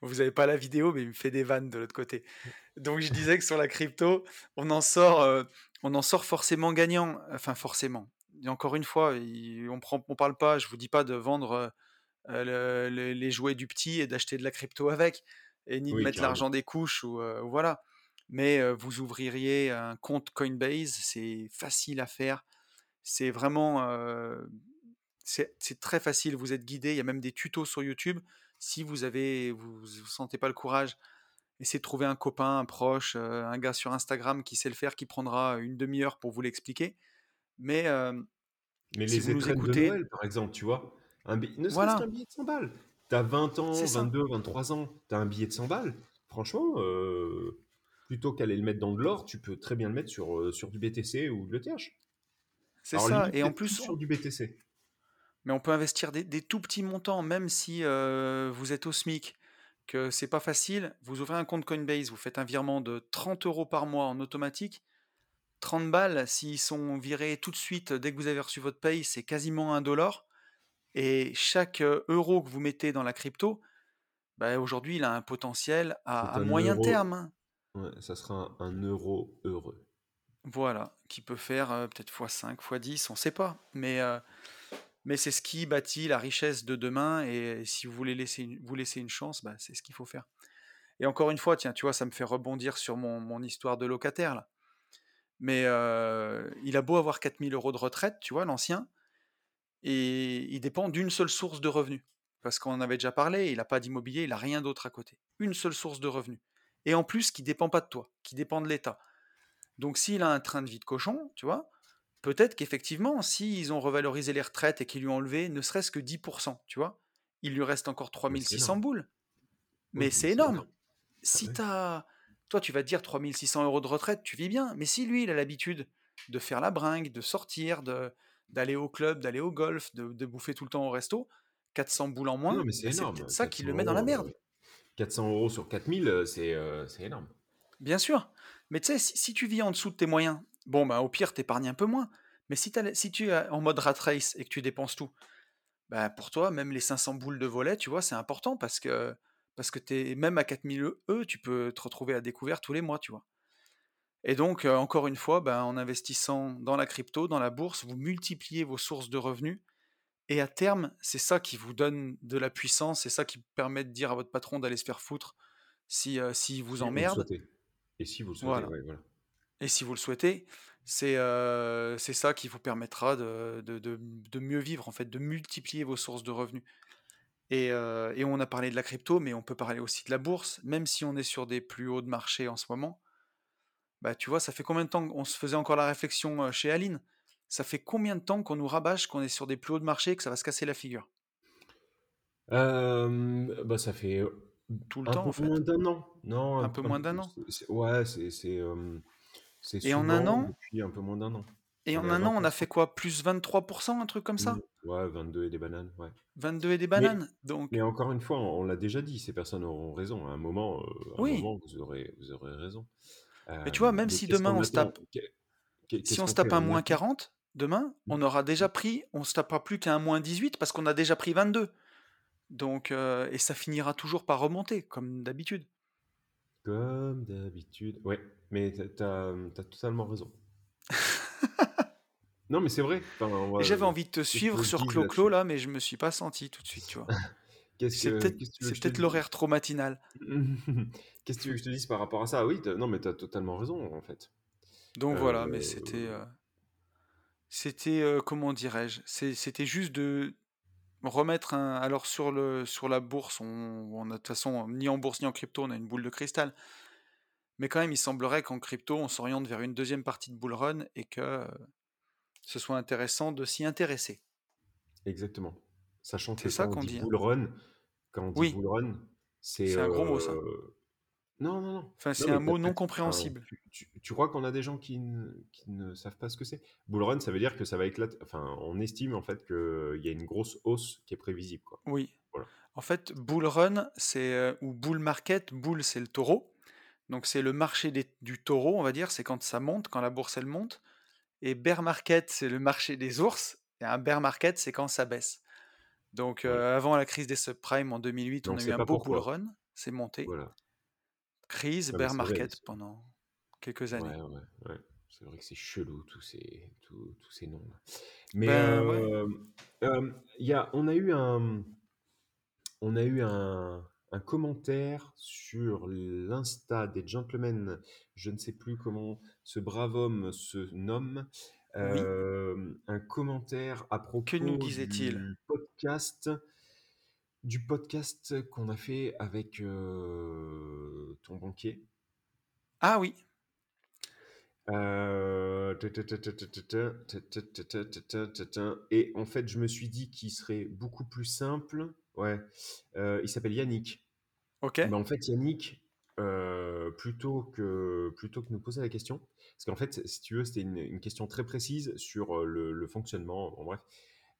Vous n'avez pas la vidéo, mais il me fait des vannes de l'autre côté. Donc, je disais que sur la crypto, on en sort, on en sort forcément gagnant. Enfin, forcément. Et encore une fois, on prend, on parle pas. Je vous dis pas de vendre le- le- les jouets du petit et d'acheter de la crypto avec, et ni de mettre l'argent des couches ou euh, voilà. Mais euh, vous ouvririez un compte Coinbase, c'est facile à faire. C'est vraiment, euh, c'est très facile. Vous êtes guidé. Il y a même des tutos sur YouTube. Si vous avez, vous, vous sentez pas le courage, essayez de trouver un copain, un proche, euh, un gars sur Instagram qui sait le faire, qui prendra une demi-heure pour vous l'expliquer. Mais euh, Mais si les vous nous de écoutez, Noël, par exemple, tu vois? Un ne serait-ce qu'un voilà, billet de 100 balles. Tu as 20 c'est ans, ça, 22-23 ans, tu as un billet de 100 balles. Franchement, heu, plutôt qu'aller le mettre dans de l'or, tu peux très bien le mettre sur, sur du BTC ou de l'ETH. c'est ça. limite Et en plus sur du BTC. Mais on peut investir des, des tout petits montants, même si euh, vous êtes au SMIC, que c'est pas facile. Vous ouvrez un compte Coinbase, vous faites un virement de 30 euros par mois en automatique. 30 balles, s'ils sont virés tout de suite dès que vous avez reçu votre paye, c'est quasiment un dollar. Et chaque euro que vous mettez dans la crypto, bah, aujourd'hui, il a un potentiel à, C'est à un moyen euro. terme. hein. Ouais, ça sera un, un euro heureux. Voilà, qui peut faire euh, peut-être x5, x10, on ne sait pas. Mais, euh, mais c'est ce qui bâtit la richesse de demain. Et si vous voulez laisser une, vous laisser une chance, bah, c'est ce qu'il faut faire. Et encore une fois, tiens, tu vois, ça me fait rebondir sur mon, mon histoire de locataire là. Mais euh, il a beau avoir 4000 euros de retraite, tu vois, l'ancien, et il dépend d'une seule source de revenus. Parce qu'on en avait déjà parlé, il n'a pas d'immobilier, il n'a rien d'autre à côté. Une seule source de revenus. Et en plus, qui dépend pas de toi, qui dépend de l'État. Donc s'il a un train de vie de cochon, tu vois, peut-être qu'effectivement, s'ils ont revalorisé les retraites et qu'ils lui ont enlevé ne serait-ce que 10%, tu vois, il lui reste encore Mais c'est 3600 énorme. boules. Mais c'est énorme. énorme. Ah Si t'as... Toi, tu vas te dire 3600 euros de retraite, tu vis bien. Mais si lui, il a l'habitude de faire la bringue, de sortir, de d'aller au club, d'aller au golf, de, de bouffer tout le temps au resto, 400 boules en Non, moins, mais c'est bah, peut-être ça qui 400 le met dans la merde. euh, 400 euros sur 4000, euh, c'est euh, c'est énorme. Bien sûr. Mais tu sais, si, si tu vis en dessous de tes moyens, bon, bah, au pire, t'épargnes un peu moins. Mais si, tu es en mode rat race et que tu dépenses tout, bah, pour toi, même les 500 boules de volet, tu vois, c'est important parce que, parce que t'es, même à 4000 E, tu peux te retrouver à découvert tous les mois, tu vois. Et donc, euh, encore une fois, bah, en investissant dans la crypto, dans la bourse, vous multipliez vos sources de revenus. Et à terme, c'est ça qui vous donne de la puissance, c'est ça qui permet de dire à votre patron d'aller se faire foutre si, euh, s'il vous Si vous le emmerde. Et si vous le souhaitez, Voilà. ouais, voilà. Et si vous le souhaitez, c'est euh, c'est ça qui vous permettra de, de- de- de mieux vivre, en fait, de multiplier vos sources de revenus. Et, euh, et on a parlé de la crypto, mais on peut parler aussi de la bourse, même si on est sur des plus hauts de marché en ce moment. Bah, tu vois, ça fait combien de temps qu'on se faisait encore la réflexion chez Aline? Ça fait combien de temps qu'on nous rabâche qu'on est sur des plus hauts de marché et que ça va se casser la figure? Euh, bah, ça fait Tout le un temps, peu en fait. moins d'un an. Non, Un un, peu moins d'un an. Ouais, c'est euh, Et en un an, depuis un peu moins d'un an. et On en un an, on a 29. fait quoi? Plus 23%, un truc comme Mm, ça ouais, 22 et des bananes, ouais. 22 et des Mais, bananes Donc, mais encore une fois, on, on l'a déjà dit, ces personnes auront raison. À un moment, euh, à un oui. moment vous, aurez, vous aurez raison. Mais tu Euh, vois, même si demain on se tape si on se tape un moins attend? 40, demain, Mm. on aura déjà pris, on se tapera plus qu'un moins 18 parce qu'on a déjà pris 22. Donc, euh, et ça finira toujours par remonter, comme d'habitude. Comme d'habitude. Ouais, mais t'as, totalement raison. Non, mais c'est vrai. Enfin, j'avais envie de te suivre sur Clo-Clo là, mais je me suis pas senti tout de suite, tu vois. Qu'est-ce C'est que, peut-être qu'est-ce que tu c'est l'horaire trop matinal. Qu'est-ce que tu veux que je te dise par rapport à ça? Oui, t'as- non, mais t'as totalement raison, en fait. Donc voilà, mais Euh, c'était euh, c'était euh, comment dirais-je? C'est- C'était juste de remettre un alors sur le sur la bourse, on, on a de toute façon ni en bourse ni en crypto, on a une boule de cristal. Mais quand même, il semblerait qu'en crypto, on s'oriente vers une deuxième partie de bull run et que ce soit intéressant de s'y intéresser. Exactement. Sachant que C'est ça qu'on dit hein. bull run, quand on dit Oui, bull run, c'est... un gros mot ça. euh, Non, non, non. Enfin, c'est un mot non compréhensible. tu, tu- tu crois qu'on a des gens qui ne, qui ne savent pas ce que c'est? Bull run, ça veut dire que ça va éclater. Enfin, on estime en fait qu'il y a une grosse hausse qui est prévisible, quoi. Oui. Voilà. En fait, bull run, c'est euh, ou bull market. Bull, c'est le taureau. Donc c'est le marché des- du taureau, on va dire. C'est quand ça monte, quand la bourse elle monte. Et bear market, c'est le marché des ours. Et un bear market, c'est quand ça baisse. Donc euh, avant la crise des subprimes en 2008, Mais on a eu un beau bull run. C'est monté. Voilà. Crise, mais bear vrai. market pendant quelques années. Ouais, ouais, ouais. C'est vrai que c'est chelou tous ces, tous, tous ces noms. là. Mais Ben euh, euh, y a, on a eu un, on a eu un, un commentaire sur l'Insta des gentlemen, je ne sais plus comment ce brave homme se nomme, Oui. euh, un commentaire à Que nous propos disait-il du podcast, du podcast qu'on a fait avec euh, ton banquier. Ah oui. Euh, Et en fait, je me suis dit qu'il serait beaucoup plus simple. Ouais, euh, il s'appelle Yannick. Ok. Ben, en fait, Yannick, euh, plutôt que, plutôt que nous poser la question, parce qu'en fait, si tu veux, c'était une, une question très précise sur le, le fonctionnement, bon, bref.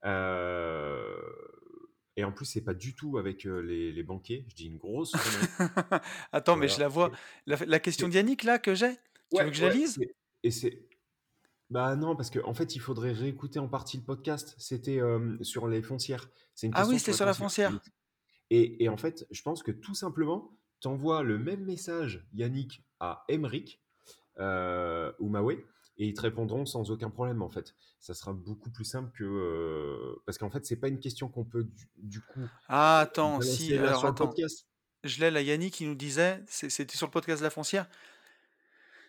Euh, et en plus, c'est pas du tout avec les, les banquiers. Je dis une grosse. Attends, mais je la vois. La, la question d'Yannick là que j'ai. Tu veux que je la lise? Et c'est Bah non, parce qu'en fait, il faudrait réécouter en partie le podcast. C'était euh, sur les foncières. Une Ah oui, c'était sur la foncière. Et, et en fait, je pense que tout simplement, tu envoies le même message, Yannick, à Emric euh, ou Maoué, et ils te répondront sans aucun problème, en fait. Ça sera beaucoup plus simple que... euh, parce qu'en fait, c'est pas une question qu'on peut, du, du coup, Ah, attends, si, alors attends. podcast. Je l'ai, la Yannick qui nous disait, c'était sur le podcast de la foncière.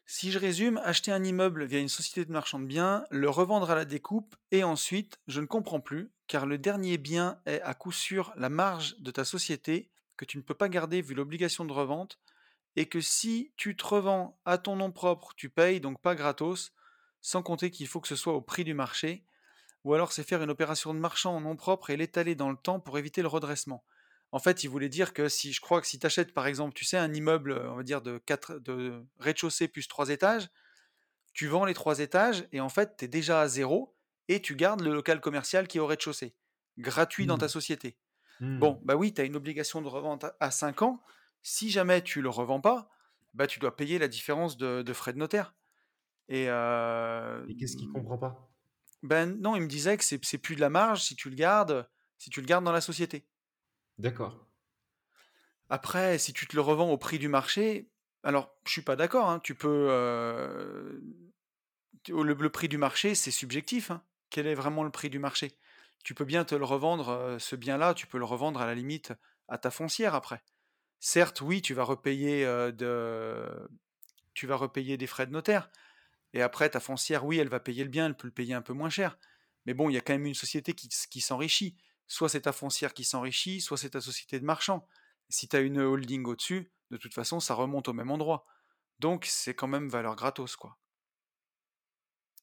Si je résume, acheter un immeuble via une société de marchand de biens, le revendre à la découpe, et ensuite, je ne comprends plus, car le dernier bien est à coup sûr la marge de ta société que tu ne peux pas garder vu l'obligation de revente, et que si tu te revends à ton nom propre, tu payes, donc pas gratos, sans compter qu'il faut que ce soit au prix du marché, ou alors c'est faire une opération de marchand en nom propre et l'étaler dans le temps pour éviter le redressement. En fait, il voulait dire que si je crois que si tu achètes par exemple, tu sais, un immeuble, on va dire de, quatre, de rez-de-chaussée plus trois étages, tu vends les trois étages et en fait, tu es déjà à zéro et tu gardes le local commercial qui est au rez-de-chaussée, gratuit dans ta Hmm. société. Hmm. Bon, bah oui, tu as une obligation de revente à- à 5 ans. Si jamais tu le revends pas, bah tu dois payer la différence de, de frais de notaire. Et euh, Et qu'est-ce qu'il comprend pas? Ben non, il me disait que c'est c'est plus de la marge si tu le gardes, si tu le gardes dans la société. D'accord. Après, si tu te le revends au prix du marché, alors je suis pas d'accord. hein, tu peux euh, le, le prix du marché, c'est subjectif. hein. Quel est vraiment le prix du marché? Tu peux bien te le revendre, ce bien-là, tu peux le revendre à la limite à ta foncière après. Certes, oui, tu vas repayer des frais de notaire. Et après, ta foncière, oui, elle va payer le bien, elle peut le payer un peu moins cher. Mais bon, il y a quand même une société qui, s'enrichit. Soit c'est ta foncière qui s'enrichit, soit c'est ta société de marchand. Si tu as une holding au-dessus, de toute façon, ça remonte au même endroit. Donc, c'est quand même valeur gratos, quoi.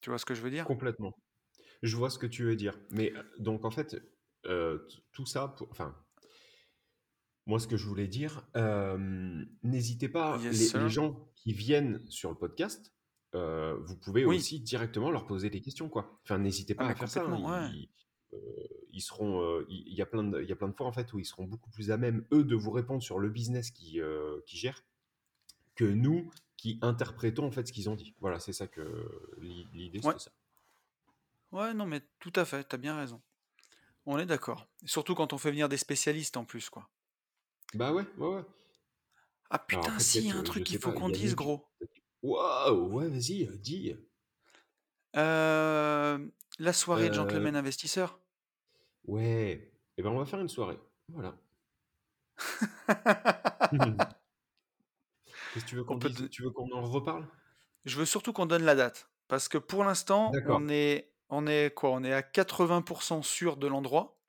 Tu vois ce que je veux dire? Complètement. Je vois ce que tu veux dire. Mais donc, en fait, tout ça, pour, enfin, moi, ce que je voulais dire, euh, n'hésitez pas, Yes, les, les sir. gens qui viennent sur le podcast, euh, vous pouvez Oui. aussi directement leur poser des questions, quoi. Enfin, n'hésitez Ah, pas mais à faire ça. hein. complètement, ouais. Ils, euh, ils seront, euh, il il y a plein de, il y a plein de fois, en fait, où ils seront beaucoup plus à même, eux, de vous répondre sur le business qu'ils qu'ils gèrent que nous qui interprétons, en fait, ce qu'ils ont dit. Voilà, c'est ça que l'i- l'idée, Ouais. c'était ça. Ouais, non, mais tout à fait, t'as bien raison. On est d'accord. Surtout quand on fait venir des spécialistes en plus, quoi. Bah ouais, ouais, ouais. Ah Alors putain, après, si, il y a un euh, truc qu'il faut qu'on dise, gros. Waouh, ouais, vas-y, euh, dis. Euh, la soirée de Euh, gentlemen investisseurs. ouais, et ben on va faire une soirée. Voilà. Qu'est-ce que tu veux On qu'on peut dise? don- Tu veux qu'on en reparle? Je veux surtout qu'on donne la date. Parce que pour l'instant, D'accord. on est, on est quoi? On est à 80% sûr de l'endroit.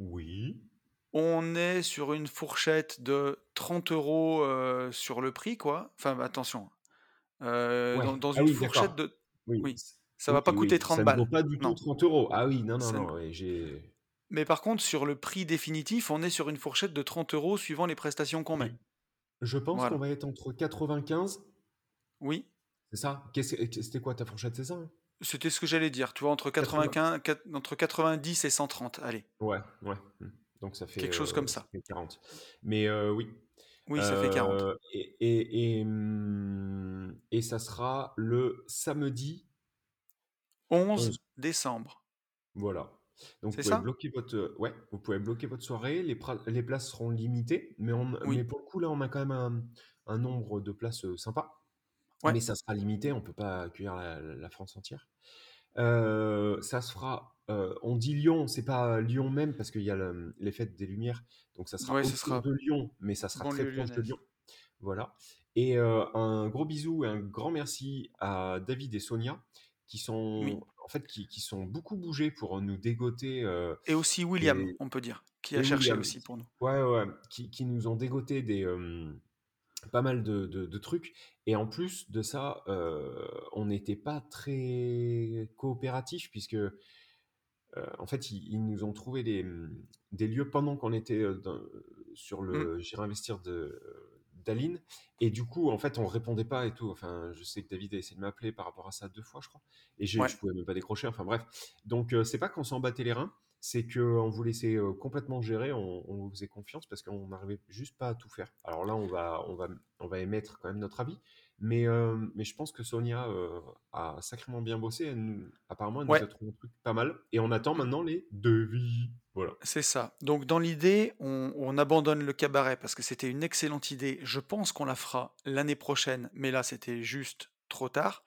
Oui. On est sur une fourchette de 30 euros euh, sur le prix, quoi. Enfin, attention. Euh, Ouais. dans, dans Ah une oui, fourchette de... Oui. Ça va Oui, pas coûter oui, 30 ça ne vaut balles. pas du tout Non. 30 euros. Ah oui, non, non, Ça non, j'ai... Mais par contre, sur le prix définitif, on est sur une fourchette de 30 euros suivant les prestations qu'on met. Je pense qu'on va être entre 95, Oui, c'est ça? C'était quoi ta fourchette, c'est ça hein? C'était ce que j'allais dire. Tu vois, entre 80. 95, quat- entre 90 et 130. Allez, Ouais, ouais. Donc ça fait, quelque chose comme euh, ça ça. fait 40. Mais euh, oui. Oui, ça fait 40. Euh, et, et, et, hum, et ça sera le samedi 11 11. décembre. Voilà. Donc vous pouvez bloquer votre, ouais, vous pouvez bloquer votre soirée. Les, places seront limitées, mais, on, mais pour le coup là, on a quand même un, un nombre de places euh, sympa. ouais, Mais ça sera limité, on peut pas accueillir la, la France entière. Euh, ça se fera. Euh, on dit Lyon, c'est pas Lyon même parce qu'il y a le- les fêtes des Lumières, donc ça sera ouais, autour sera de Lyon, mais ça sera très proche de. Lyon. Voilà. Et euh, un gros bisou et un grand merci à David et Sonia qui Oui. sont en fait qui, qui sont beaucoup bougés pour nous dégoter euh, Et aussi William, on peut dire, qui a et cherché William, aussi pour nous. ouais ouais, qui, qui nous ont dégoté des pas mal de, de- de trucs. Et en plus de ça, on n'était pas très coopératif puisque en fait, ils, ils nous ont trouvé des, des lieux pendant qu'on était euh, dans- sur le J'irai investir de d'Aline. Et du coup, en fait, on répondait pas et tout. Enfin, je sais que David a essayé de m'appeler par rapport à ça deux fois, je crois. Et j'ai- Ouais, je pouvais même pas décrocher. Enfin, bref. Donc, euh, c'est pas qu'on s'en battait les reins. C'est qu'on vous laissait euh, complètement gérer. On, on vous faisait confiance parce qu'on n'arrivait juste pas à tout faire. Alors là, on va, on va, on va émettre quand même notre avis. Mais, euh, mais je pense que Sonia euh, a sacrément bien bossé. Elle nous- apparemment, elle nous a trouvé un truc pas mal. Et on attend maintenant les devis. Voilà. c'est ça. Donc dans l'idée, on, on abandonne le cabaret parce que c'était une excellente idée. Je pense qu'on la fera l'année prochaine, mais là c'était juste trop tard.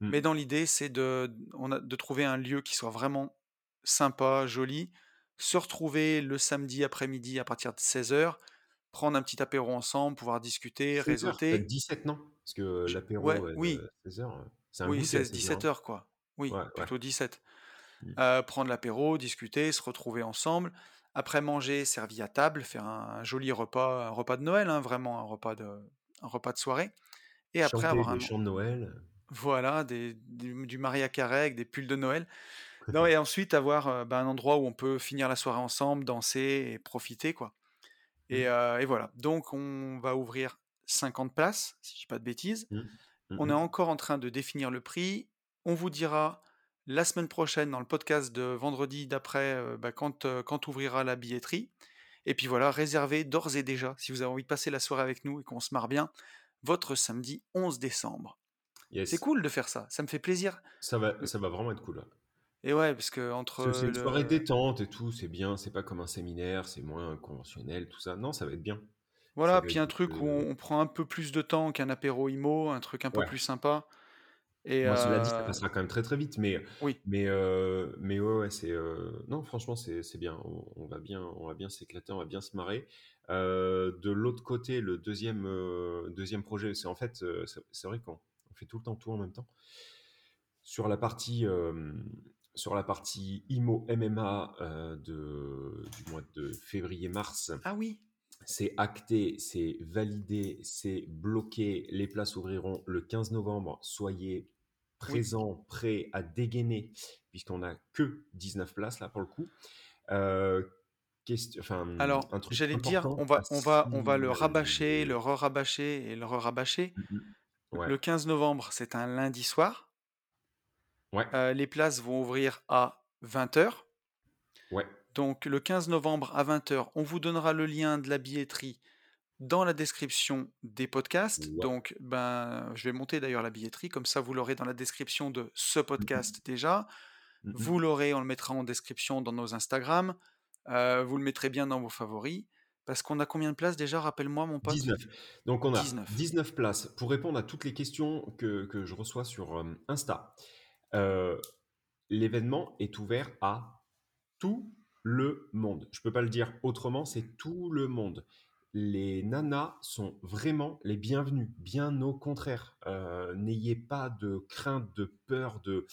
Mm. Mais dans l'idée, c'est de, on a, de trouver un lieu qui soit vraiment sympa, joli, se retrouver le samedi après-midi à partir de 16h, prendre un petit apéro ensemble, pouvoir discuter, 16 heures, peut-être réseauter. 17, non? Parce que l'apéro, ouais, oui, de 16 heures, un oui, goûter à 16 16-17 heures. heures, quoi. Oui, Ouais, ouais. plutôt 17. Mm. Euh, prendre l'apéro, discuter, se retrouver ensemble. Après manger, servi à table, faire un, un joli repas, un repas de Noël, hein, vraiment un repas de, un repas de soirée. Et après Chanter avoir des un, chants de Noël. voilà, des, du, du Maria Carré avec des pulls de Noël. Non, et ensuite avoir euh, bah, un endroit où on peut finir la soirée ensemble, danser et profiter, quoi. Et, Mm. euh, et voilà. Donc on va ouvrir 50 places, si je dis pas de bêtises. Mm. On est encore en train de définir le prix. On vous dira la semaine prochaine dans le podcast de vendredi d'après euh, bah, quand, euh, quand ouvrira la billetterie. Et puis voilà, réservez d'ores et déjà, si vous avez envie de passer la soirée avec nous et qu'on se marre bien, votre samedi 11 décembre. C'est cool de faire ça, ça me fait plaisir. Ça va, ça va vraiment être cool. Et ouais, parce que entre c'est une soirée détente et tout, c'est bien, c'est pas comme un séminaire, c'est moins conventionnel, tout ça. Non, ça va être bien. Voilà, puis un truc où euh, on, on prend un peu plus de temps qu'un apéro IMO, un truc un peu plus sympa. Et Moi, cela dit, ça euh, passera quand même très très vite, mais oui, mais euh, mais ouais, ouais, c'est euh, non, franchement, c'est bien. On, on va bien, on va bien s'éclater, on va bien se marrer. De l'autre côté, le deuxième deuxième projet, c'est en fait, c'est vrai qu'on on fait tout le temps tout en même temps. Sur la partie sur la partie IMO MMA euh, de du mois de février-mars. ah oui, C'est acté, c'est validé, c'est bloqué. Les places ouvriront le 15 novembre. Soyez oui. présents, prêts à dégainer, puisqu'on n'a que 19 places là pour le coup. Euh, enfin, Alors, j'allais te dire, on va, on va, on va le rabâcher, le re-rabâcher et le re-rabâcher. Mm, mm. Ouais, Le 15 novembre, c'est un lundi soir. Ouais, Euh, les places vont ouvrir à 20h. ouais. Donc, le 15 novembre à 20h, on vous donnera le lien de la billetterie dans la description des podcasts. Ouais. Donc, ben, je vais monter d'ailleurs la billetterie, comme ça vous l'aurez dans la description de ce Mm, podcast déjà. mm, mm. Vous l'aurez, on le mettra en description dans nos Instagram. Euh, vous le mettrez bien dans vos favoris. Parce qu'on a combien de places déjà Rappelle-moi, mon pote? 19. Donc on a 19. 19 places pour répondre à toutes les questions que, que je reçois sur euh, Insta. Euh, L'événement est ouvert à tout le monde. Je peux pas le dire autrement, c'est tout le monde. Les nanas sont vraiment les bienvenus, bien au contraire. Euh, N'ayez pas de crainte, de peur, de,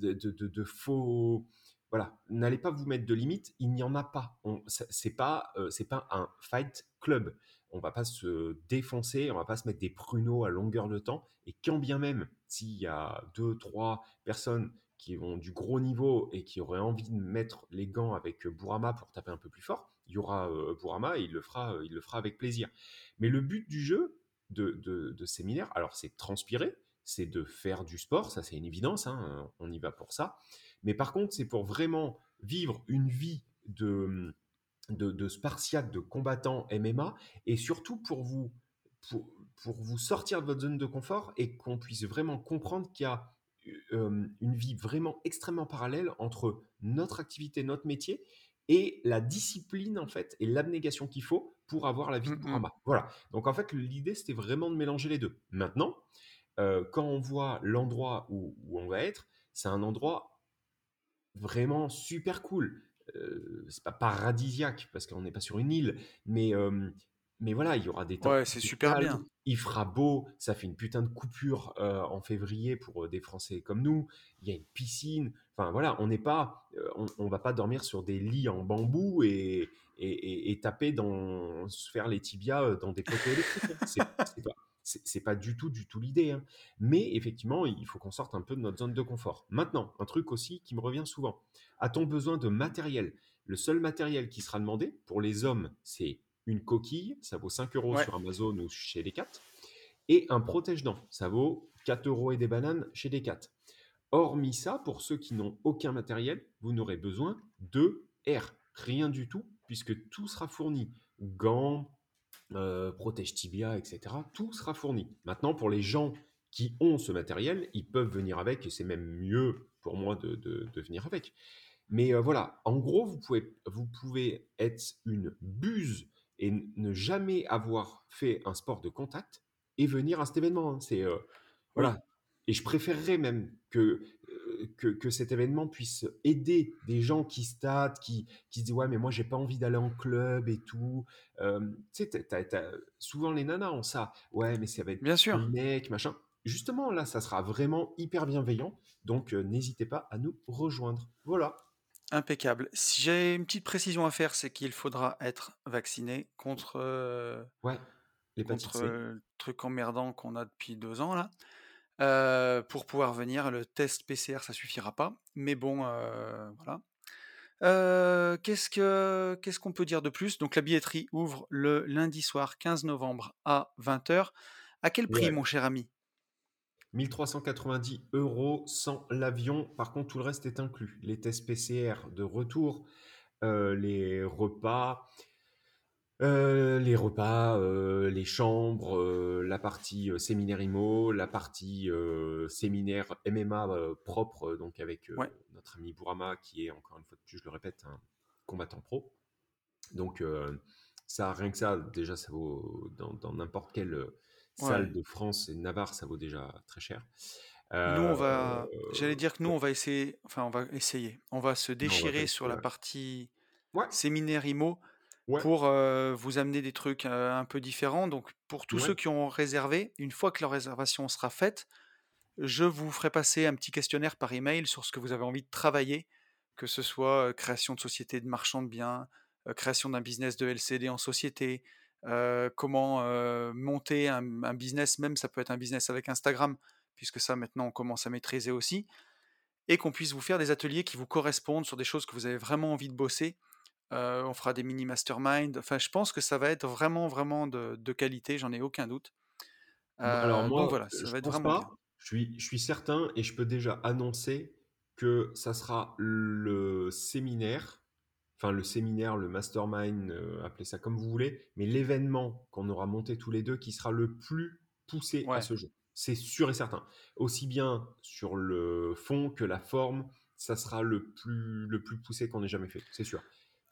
de, de- faux. Voilà, n'allez pas vous mettre de limites. Il n'y en a pas. C'est pas, euh, pas un fight club. On va pas se défoncer, on va pas se mettre des pruneaux à longueur de temps. Et quand bien même, s'il y a deux, trois personnes qui ont du gros niveau et qui auraient envie de mettre les gants avec euh, Bourama pour taper un peu plus fort, il y aura euh, Bourama et il le fera, euh, il le fera avec plaisir. Mais le but du jeu de, de, séminaire, alors c'est de transpirer, c'est de faire du sport, ça c'est une évidence, hein, on y va pour ça. Mais par contre, c'est pour vraiment vivre une vie de, de, de spartiate, de combattant MMA, et surtout pour vous, pour, pour vous sortir de votre zone de confort et qu'on puisse vraiment comprendre qu'il y a euh, une vie vraiment extrêmement parallèle entre notre activité, notre métier et la discipline en fait et l'abnégation qu'il faut pour avoir la vie de Mm, mm. Bourama. Voilà. Donc en fait l'idée c'était vraiment de mélanger les deux. Maintenant, euh, quand on voit l'endroit où, où on va être, c'est un endroit vraiment super cool. Euh, c'est pas paradisiaque parce qu'on n'est pas sur une île, mais, euh, mais voilà, il y aura des temps Ouais, c'est super bien. il fera beau, ça fait une putain de coupure euh, en février pour euh, des Français comme nous. Il y a une piscine. Enfin voilà, on n'est pas, euh, on, on va pas dormir sur des lits en bambou et, et, et- et taper dans, se faire les tibias dans des poteaux électriques. hein. C'est pas, c'est pas du tout, du tout l'idée. hein. Mais effectivement, il faut qu'on sorte un peu de notre zone de confort. Maintenant, un truc aussi qui me revient souvent. A-t-on besoin de matériel? Le seul matériel qui sera demandé pour les hommes, c'est une coquille, ça vaut 5 euros Ouais. sur Amazon ou chez Decat, et un protège-dents, ça vaut 4 euros et des bananes chez Decat. Hormis ça, pour ceux qui n'ont aucun matériel, vous n'aurez besoin de R, rien du tout, puisque tout sera fourni. Gants, euh, protège tibia, etc. Tout sera fourni. Maintenant, pour les gens qui ont ce matériel, ils peuvent venir avec, et c'est même mieux pour moi de, de- de venir avec. Mais euh, voilà, en gros, vous pouvez, vous pouvez être une buse et ne jamais avoir fait un sport de contact et venir à cet événement. hein. C'est euh, voilà. Et je préférerais même que, euh, que, que cet événement puisse aider des gens qui se tâtent, qui, qui se disent Ouais, mais moi, j'ai pas envie d'aller en club et tout. Euh, tu sais, souvent les nanas ont ça. Ouais, mais ça va être bien sûr. mecs, machin. Justement, là, ça sera vraiment hyper bienveillant. Donc, euh, n'hésitez pas à nous rejoindre. Voilà. Impeccable. Si j'ai une petite précision à faire, c'est qu'il faudra être vacciné contre, euh, Ouais, contre euh, le truc emmerdant qu'on a depuis deux ans là. Euh, pour pouvoir venir, le test PCR, ça suffira pas. Mais bon, voilà. Qu'est-ce que qu'est-ce qu'on peut dire de plus? Donc la billetterie ouvre le lundi soir 15 novembre à 20h. À quel prix, Ouais. mon cher ami? 1390 euros sans l'avion. Par contre, tout le reste est inclus. Les tests PCR de retour, euh, les repas, euh, les repas, euh, les chambres, euh, la partie séminaire IMO, la partie séminaire MMA propre, donc avec Ouais. notre ami Bourama, qui est encore une fois de plus, je le répète, un combattant pro. Donc ça, rien que ça, déjà, ça vaut dans n'importe euh, salle de France et de Navarre, ça vaut déjà très cher. Nous, on Euh, va, j'allais dire que nous, on va essayer, enfin, on va essayer. On va se va déchirer sur la ouais. partie Ouais, séminaire IMO ouais, pour euh, vous amener des trucs euh, un peu différents. Donc, pour tous ceux qui ont réservé, une fois que leur réservation sera faite, je vous ferai passer un petit questionnaire par email sur ce que vous avez envie de travailler, que ce soit euh, création de société de marchand de biens, euh, création d'un business de LCD en société, euh, comment euh, monter un, un business, même ça peut être un business avec Instagram, puisque ça maintenant on commence à maîtriser aussi, et qu'on puisse vous faire des ateliers qui vous correspondent sur des choses que vous avez vraiment envie de bosser. Euh, on fera des mini mastermind. Enfin, je pense que ça va être vraiment, vraiment de, de qualité, j'en ai aucun doute. Bon, alors donc moi, voilà, ça je va être pense vraiment bien. pas. Je suis, je suis certain et je peux déjà annoncer que ça sera le séminaire, enfin le séminaire, le mastermind, euh, appelez ça comme vous voulez, mais l'événement qu'on aura monté tous les deux qui sera le plus poussé à ce jour. C'est sûr et certain. Aussi bien sur le fond que la forme, ça sera le plus, le plus poussé qu'on ait jamais fait, c'est sûr.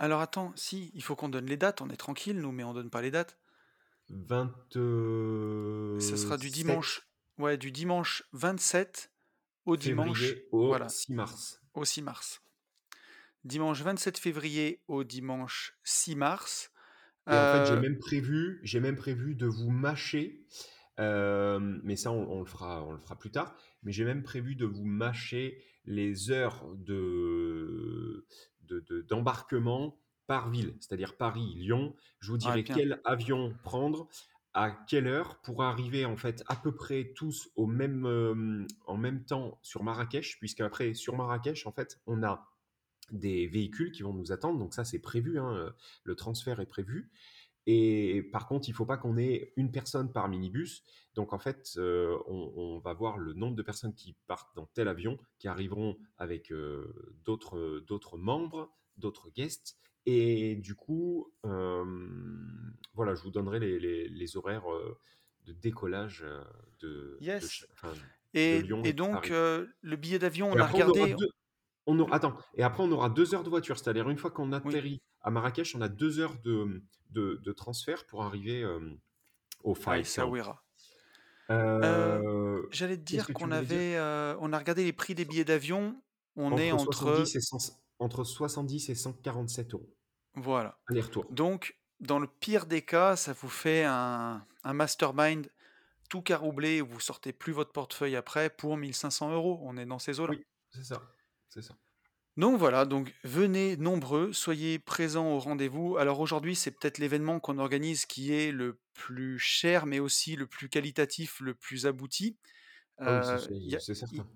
Alors attends, si, il faut qu'on donne les dates, on est tranquille nous, mais on donne pas les dates. Ça sera du 27 dimanche, ouais, du dimanche 27 au dimanche, au voilà, 6 mars. au 6 mars. Dimanche 27 février au dimanche 6 mars. Et en fait, j'ai Euh, même prévu, j'ai même prévu de vous mâcher, euh, mais ça, on, on le fera, on le fera plus tard. Mais j'ai même prévu de vous mâcher les heures de, de- de- d'embarquement par ville, c'est-à-dire Paris, Lyon. Je vous dirai quel avion prendre, à quelle heure, pour arriver en fait à peu près tous au même, euh, en même temps sur Marrakech, puisque après sur Marrakech, en fait, on a des véhicules qui vont nous attendre. Donc ça, c'est prévu, hein, euh, le transfert est prévu. Et par contre, il faut pas qu'on ait une personne par minibus. Donc en fait, euh, on, on va voir le nombre de personnes qui partent dans tel avion, qui arriveront avec euh, d'autres d'autres membres, d'autres guests. Et du coup, euh, voilà, je vous donnerai les, les- les horaires de décollage de, Yes. ch- enfin, de Et, Lyon et et de donc, le billet d'avion, on a après, on aura regardé. On aura, attends, et après, on aura deux heures de voiture. C'est-à-dire, une fois qu'on Oui, atterrit à Marrakech, on a deux heures de, de, de transfert pour arriver euh, au. Essaouira. Euh, Euh, J'allais te dire qu'on avait, on a regardé les prix des billets d'avion. On est Entre 70 entre, et 100 entre 70 et 147 euros. voilà. Aller-retour. Donc, dans le pire des cas, ça vous fait un, un mastermind tout caroublé où vous sortez plus votre portefeuille après pour 1500 euros. On est dans ces eaux-là. Oui, c'est ça. C'est ça. Donc voilà, donc venez nombreux, soyez présents au rendez-vous. Alors aujourd'hui, c'est peut-être l'événement qu'on organise qui est le plus cher, mais aussi le plus qualitatif, le plus abouti. Ah oui, Euh, Il y, c'est a, certain.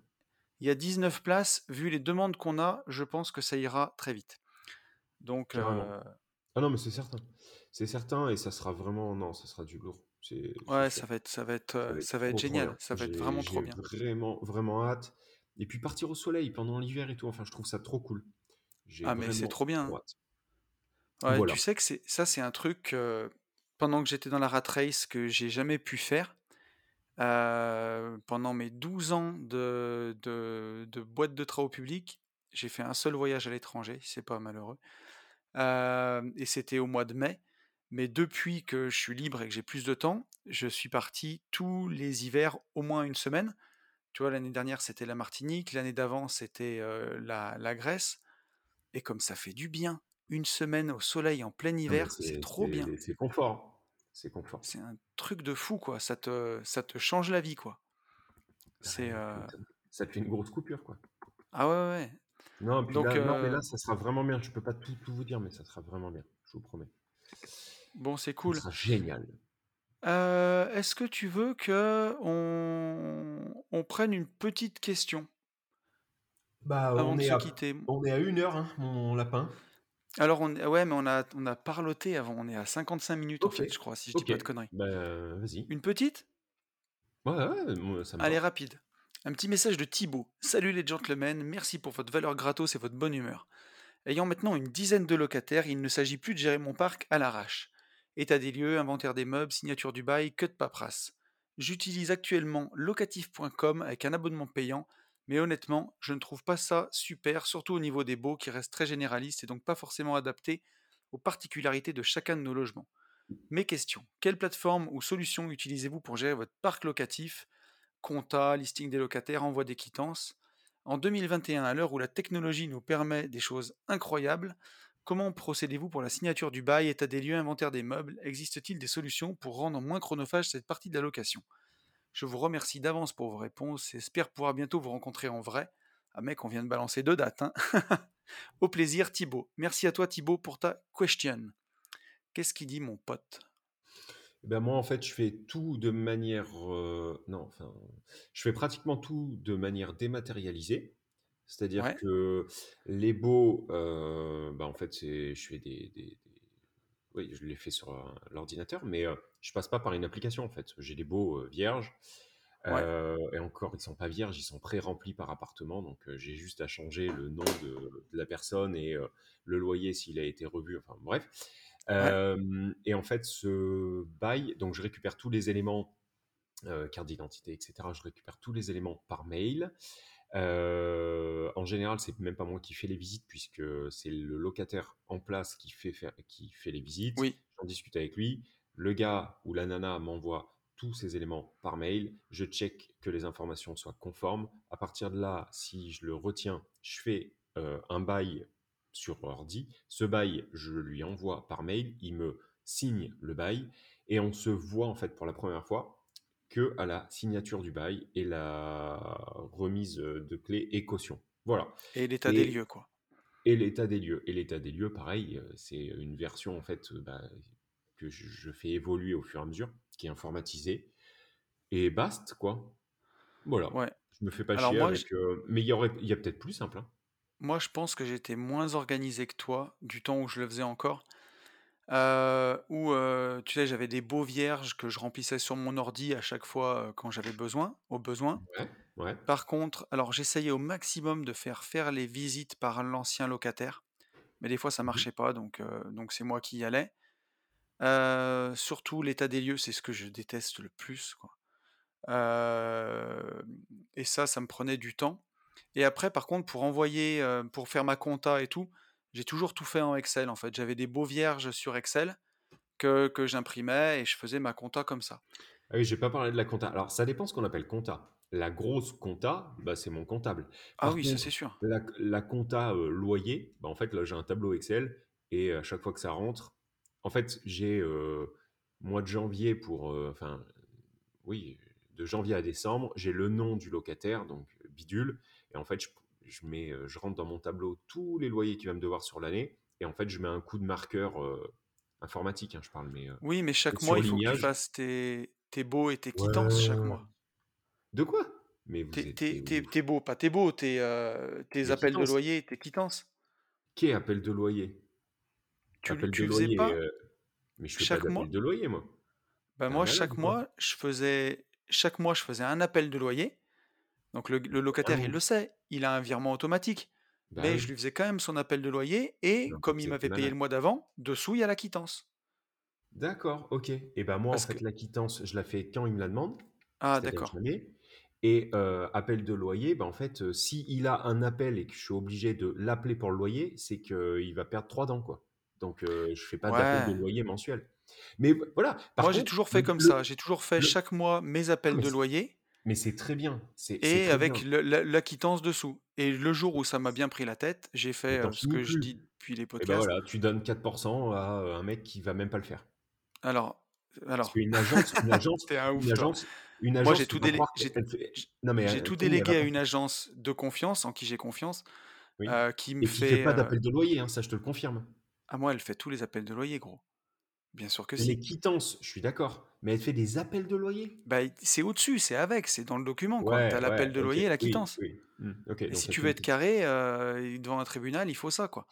il y a 19 places. Vu les demandes qu'on a, je pense que ça ira très vite. Donc, euh, Ah non, mais c'est certain. C'est certain et ça sera vraiment. Non, ça sera du lourd. Ouais, ça va être, ça va être, Ça euh, va être ça va être génial. Ça va vraiment trop bien. vraiment, vraiment hâte. Et puis partir au soleil pendant l'hiver et tout. Enfin, je trouve ça trop cool. J'ai Ah, mais c'est trop bien. Ouais, Voilà. tu sais que c'est ça, c'est un truc. euh, pendant que j'étais dans la rat race que j'ai jamais pu faire. Euh, pendant mes 12 ans de, de, de boîte de travaux publics, j'ai fait un seul voyage à l'étranger, c'est pas malheureux. Euh, et c'était au mois de mai. Mais depuis que je suis libre et que j'ai plus de temps, je suis parti tous les hivers au moins une semaine. Tu vois, l'année dernière, c'était la Martinique, l'année d'avant, c'était euh, la, la Grèce. Et comme ça fait du bien, une semaine au soleil en plein hiver, c'est c'est trop bien. c'est- c'est confort. C'est confort. C'est un truc de fou, quoi. Ça te, ça te change la vie, quoi. C'est. Euh, tu m'étonnes. Ça te fait une grosse coupure, quoi. Ah ouais, ouais. Non, Donc, là, non, mais là, ça sera vraiment bien. Je peux pas tout, tout vous dire, mais ça sera vraiment bien. Je vous promets. bon, c'est Ça cool. sera génial. Est-ce que tu veux que on, prenne une petite question? Bah, avant on de est se à, quitter? on est à une heure, hein, mon lapin. Alors, on, ouais, mais on a, on a parloté avant. On est à 55 minutes, en Ok, fait, je crois, si je dis ok. pas de conneries. Bah, vas-y. Une petite? Ouais, ouais, moi, ça me Allez, va. rapide. Un petit message de Thibaut. Salut les gentlemen, merci pour votre valeur gratos et votre bonne humeur. Ayant maintenant une dizaine de locataires, il ne s'agit plus de gérer mon parc à l'arrache. État des lieux, inventaire des meubles, signature du bail, que de paperasse. J'utilise actuellement locatif.com avec un abonnement payant, mais honnêtement, je ne trouve pas ça super, surtout au niveau des baux qui restent très généralistes et donc pas forcément adaptés aux particularités de chacun de nos logements. Mes questions. Quelle plateforme ou solution utilisez-vous pour gérer votre parc locatif? Compta, listing des locataires, envoi des quittances. En 2021, à l'heure où la technologie nous permet des choses incroyables, comment procédez-vous pour la signature du bail, état des lieux, inventaire des meubles? Existe-t-il des solutions pour rendre moins chronophage cette partie de la location? Je vous remercie d'avance pour vos réponses et espère pouvoir bientôt vous rencontrer en vrai. Ah mec, on vient de balancer deux dates. Hein Au plaisir Thibaut. Merci à toi Thibaut pour ta question. Qu'est-ce qu'il dit mon pote? Ben moi, en fait, je fais tout de manière... euh, non, enfin, je fais pratiquement tout de manière dématérialisée. C'est-à-dire Ouais, que les baux, euh, ben, en fait, c'est, je fais des, des- des- Oui, je les fais sur euh, l'ordinateur, mais euh, je passe pas par une application, en fait. J'ai des euh, vierges. ouais, et encore, ils sont pas vierges, ils sont pré-remplis par appartement. Donc, j'ai juste à changer le nom de, de la personne et le loyer s'il a été revu. Enfin, bref. ouais. Et en fait, ce bail, donc je récupère tous les éléments, carte d'identité, etc. Je récupère tous les éléments par mail. Euh, en général, c'est même pas moi qui fais les visites puisque c'est le locataire en place qui fait, faire- qui fait les visites. Oui. J'en discute avec lui. Le gars ou la nana m'envoie tous ces éléments par mail. Je check que les informations soient conformes. À partir de là, si je le retiens, je fais euh, un bail sur ordi. Ce bail, je lui envoie par mail. Il me signe le bail et on se voit en fait pour la première fois que à la signature du bail et la remise de clés et caution. Voilà. Et l'état des lieux, quoi. et l'état des lieux. Et l'état des lieux, pareil, euh, c'est une version en fait euh, bah, que je, fais évoluer au fur et à mesure, qui est informatisée. Et basta, quoi. Voilà. Ouais. Je me fais pas Alors chier moi, je, euh, Mais il y aurait, il y a peut-être plus simple. hein. moi, je pense que j'étais moins organisé que toi, du temps où je le faisais encore. Euh, où, euh, tu sais, j'avais des beaux vierges que je remplissais sur mon ordi à chaque fois euh, quand j'avais besoin, au besoin. Ouais, ouais. Par contre, alors j'essayais au maximum de faire faire les visites par l'ancien locataire, mais des fois ça Mhm. marchait pas, donc donc c'est moi qui y allais. Surtout l'état des lieux, c'est ce que je déteste le plus, quoi. Et ça, ça me prenait du temps. Et après, par contre, pour envoyer, pour faire ma compta et tout, j'ai toujours tout fait en Excel, en fait. J'avais des beaux vierges sur Excel que, que j'imprimais et je faisais ma compta comme ça. Ah oui, j'ai pas parlé de la compta. Alors, ça dépend ce qu'on appelle compta. La grosse compta, bah, c'est mon comptable. Ah oui, ça c'est sûr. la, la compta euh, loyer, bah, en fait, là, j'ai un tableau Excel et à chaque fois que ça rentre, en fait, j'ai euh, mois de janvier pour, euh, enfin, oui, de janvier à décembre, j'ai le nom du locataire, donc bidule, et en fait, je, je mets, euh, je rentre dans mon tableau tous les loyers qu'il va me devoir sur l'année, et en fait, je mets un coup de marqueur euh, informatique, hein, je parle, mais euh, Oui, mais chaque mois, il faut que tu fasses tes, tes baux et tes quittances chaque mois. De quoi? Mais vous Tes, êtes. tes, baux, pas tes baux, tes, euh, tes appels de loyer, tes quittances. Qui est appel de loyer? Tu, Appel de tu faisais loyer. pas Mais je fais pas chaque d'appel mois? de loyer, moi. Ben T'es un moi, malade chaque mois, je faisais, chaque mois, je faisais un appel de loyer. Donc le, le Ah locataire, il le sait, il a un virement automatique. Bah Mais je lui faisais quand même son appel de loyer et Non, comme il m'avait payé le mois d'avant, dessous, il y a la quittance. D'accord, OK. Et ben moi, en que fait, la quittance, je la fais quand il me la demande, ah d'accord. Et heu, appel de loyer, bah, en fait, heu, s'il a un appel et que je suis obligé de l'appeler pour le loyer, c'est qu'il va perdre 3 dents, quoi. Donc heu, je fais pas d'appel de loyer mensuel. Mais voilà, par Moi, j'ai toujours fait le comme ça. J'ai toujours fait le chaque mois mes appels mais de loyer mais c'est très bien, et bien. avec le la la quittance dessous et le jour où ça m'a bien pris la tête, j'ai fait, ce que je dis depuis les Et ben podcasts. voilà, tu donnes 4% à, un mec qui va même pas le faire. Alors alors, qu'une agence une agence un une ouf toi. agence une Moi, agence, j'ai faut tout délé j'ai j'ai tout délégué à une agence de confiance, en qui j'ai confiance, oui qui me et qui fait fait, pas d'appel de loyer, hein, ça je te le confirme. ah moi, elle fait tous les appels de loyer gros. Bien sûr que Les si. quittances, je suis d'accord, mais elle fait des appels de loyer? Bah, c'est au-dessus, c'est avec, c'est dans le document. Tu as ouais, l'appel de loyer et la quittance oui, mmh, OK, et donc si tu veux être carré, heu, devant un tribunal, il faut ça quoi.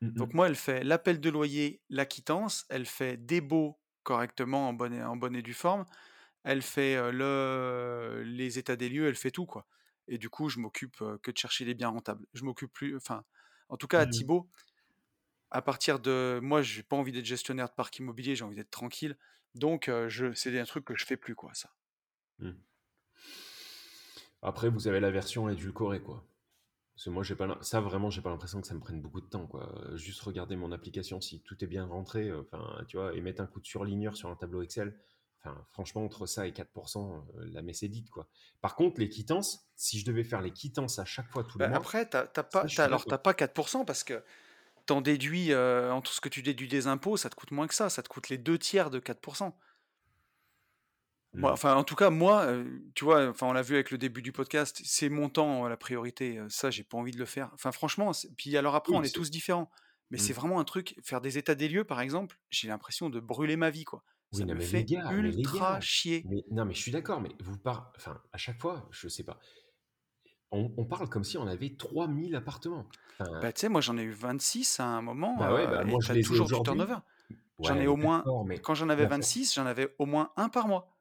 Mmh Donc mh. moi, elle fait l'appel de loyer, la quittance, elle fait des baux correctement en bonne et en bonne et due forme, elle fait, heu, le les états des lieux, elle fait tout, quoi et du coup, je m'occupe, heu, que de chercher les biens rentables. Je m'occupe plus enfin, en tout cas à Mmh. À partir de moi, j'ai pas envie d'être gestionnaire de parc immobilier, j'ai envie d'être tranquille, donc je c'est un truc que je fais plus, quoi, ça. Mmh. Après, vous avez la version édulcorée, quoi. Parce que moi, j'ai pas ça vraiment, j'ai pas l'impression que ça me prenne beaucoup de temps, quoi. Juste regarder mon application si tout est bien rentré, enfin, tu vois? Et mettre un coup de surligneur sur un tableau Excel. Enfin, franchement, entre ça et 4 heu, la messe est dite, quoi. Par contre, les quittances, si je devais faire les quittances à chaque fois tous les Bah, mois, après, tu as ça, pas alors t'as pas 4 parce que tu en déduis, heu, entre ce que tu déduis des impôts, ça te coûte moins que ça, ça te coûte les 2/3 de 4 Moi, Mmh. enfin, en tout cas, moi, heu, tu vois, enfin, on l'a vu avec le début du podcast, c'est mon temps, la priorité, heu, ça, j'ai pas envie de le faire. Enfin, franchement, puis alors après, on est tous différents, mais mmh. c'est vraiment un truc faire des états des lieux, par exemple, j'ai l'impression de brûler ma vie, quoi. Oui, Ça non, me mais fait gars mais ultra gars, chier. mais non, mais je suis d'accord, mais vous par enfin, à chaque fois, je sais pas, on on parle comme si on avait 3000 appartements. Enfin, Bah, tu sais, moi, j'en ai eu 26 à un moment, bah, ouais, bah, et moi, je ai toujours du turnover. J'en ai au moins mais quand j'en avais mais à force 26, j'en avais au moins un par mois.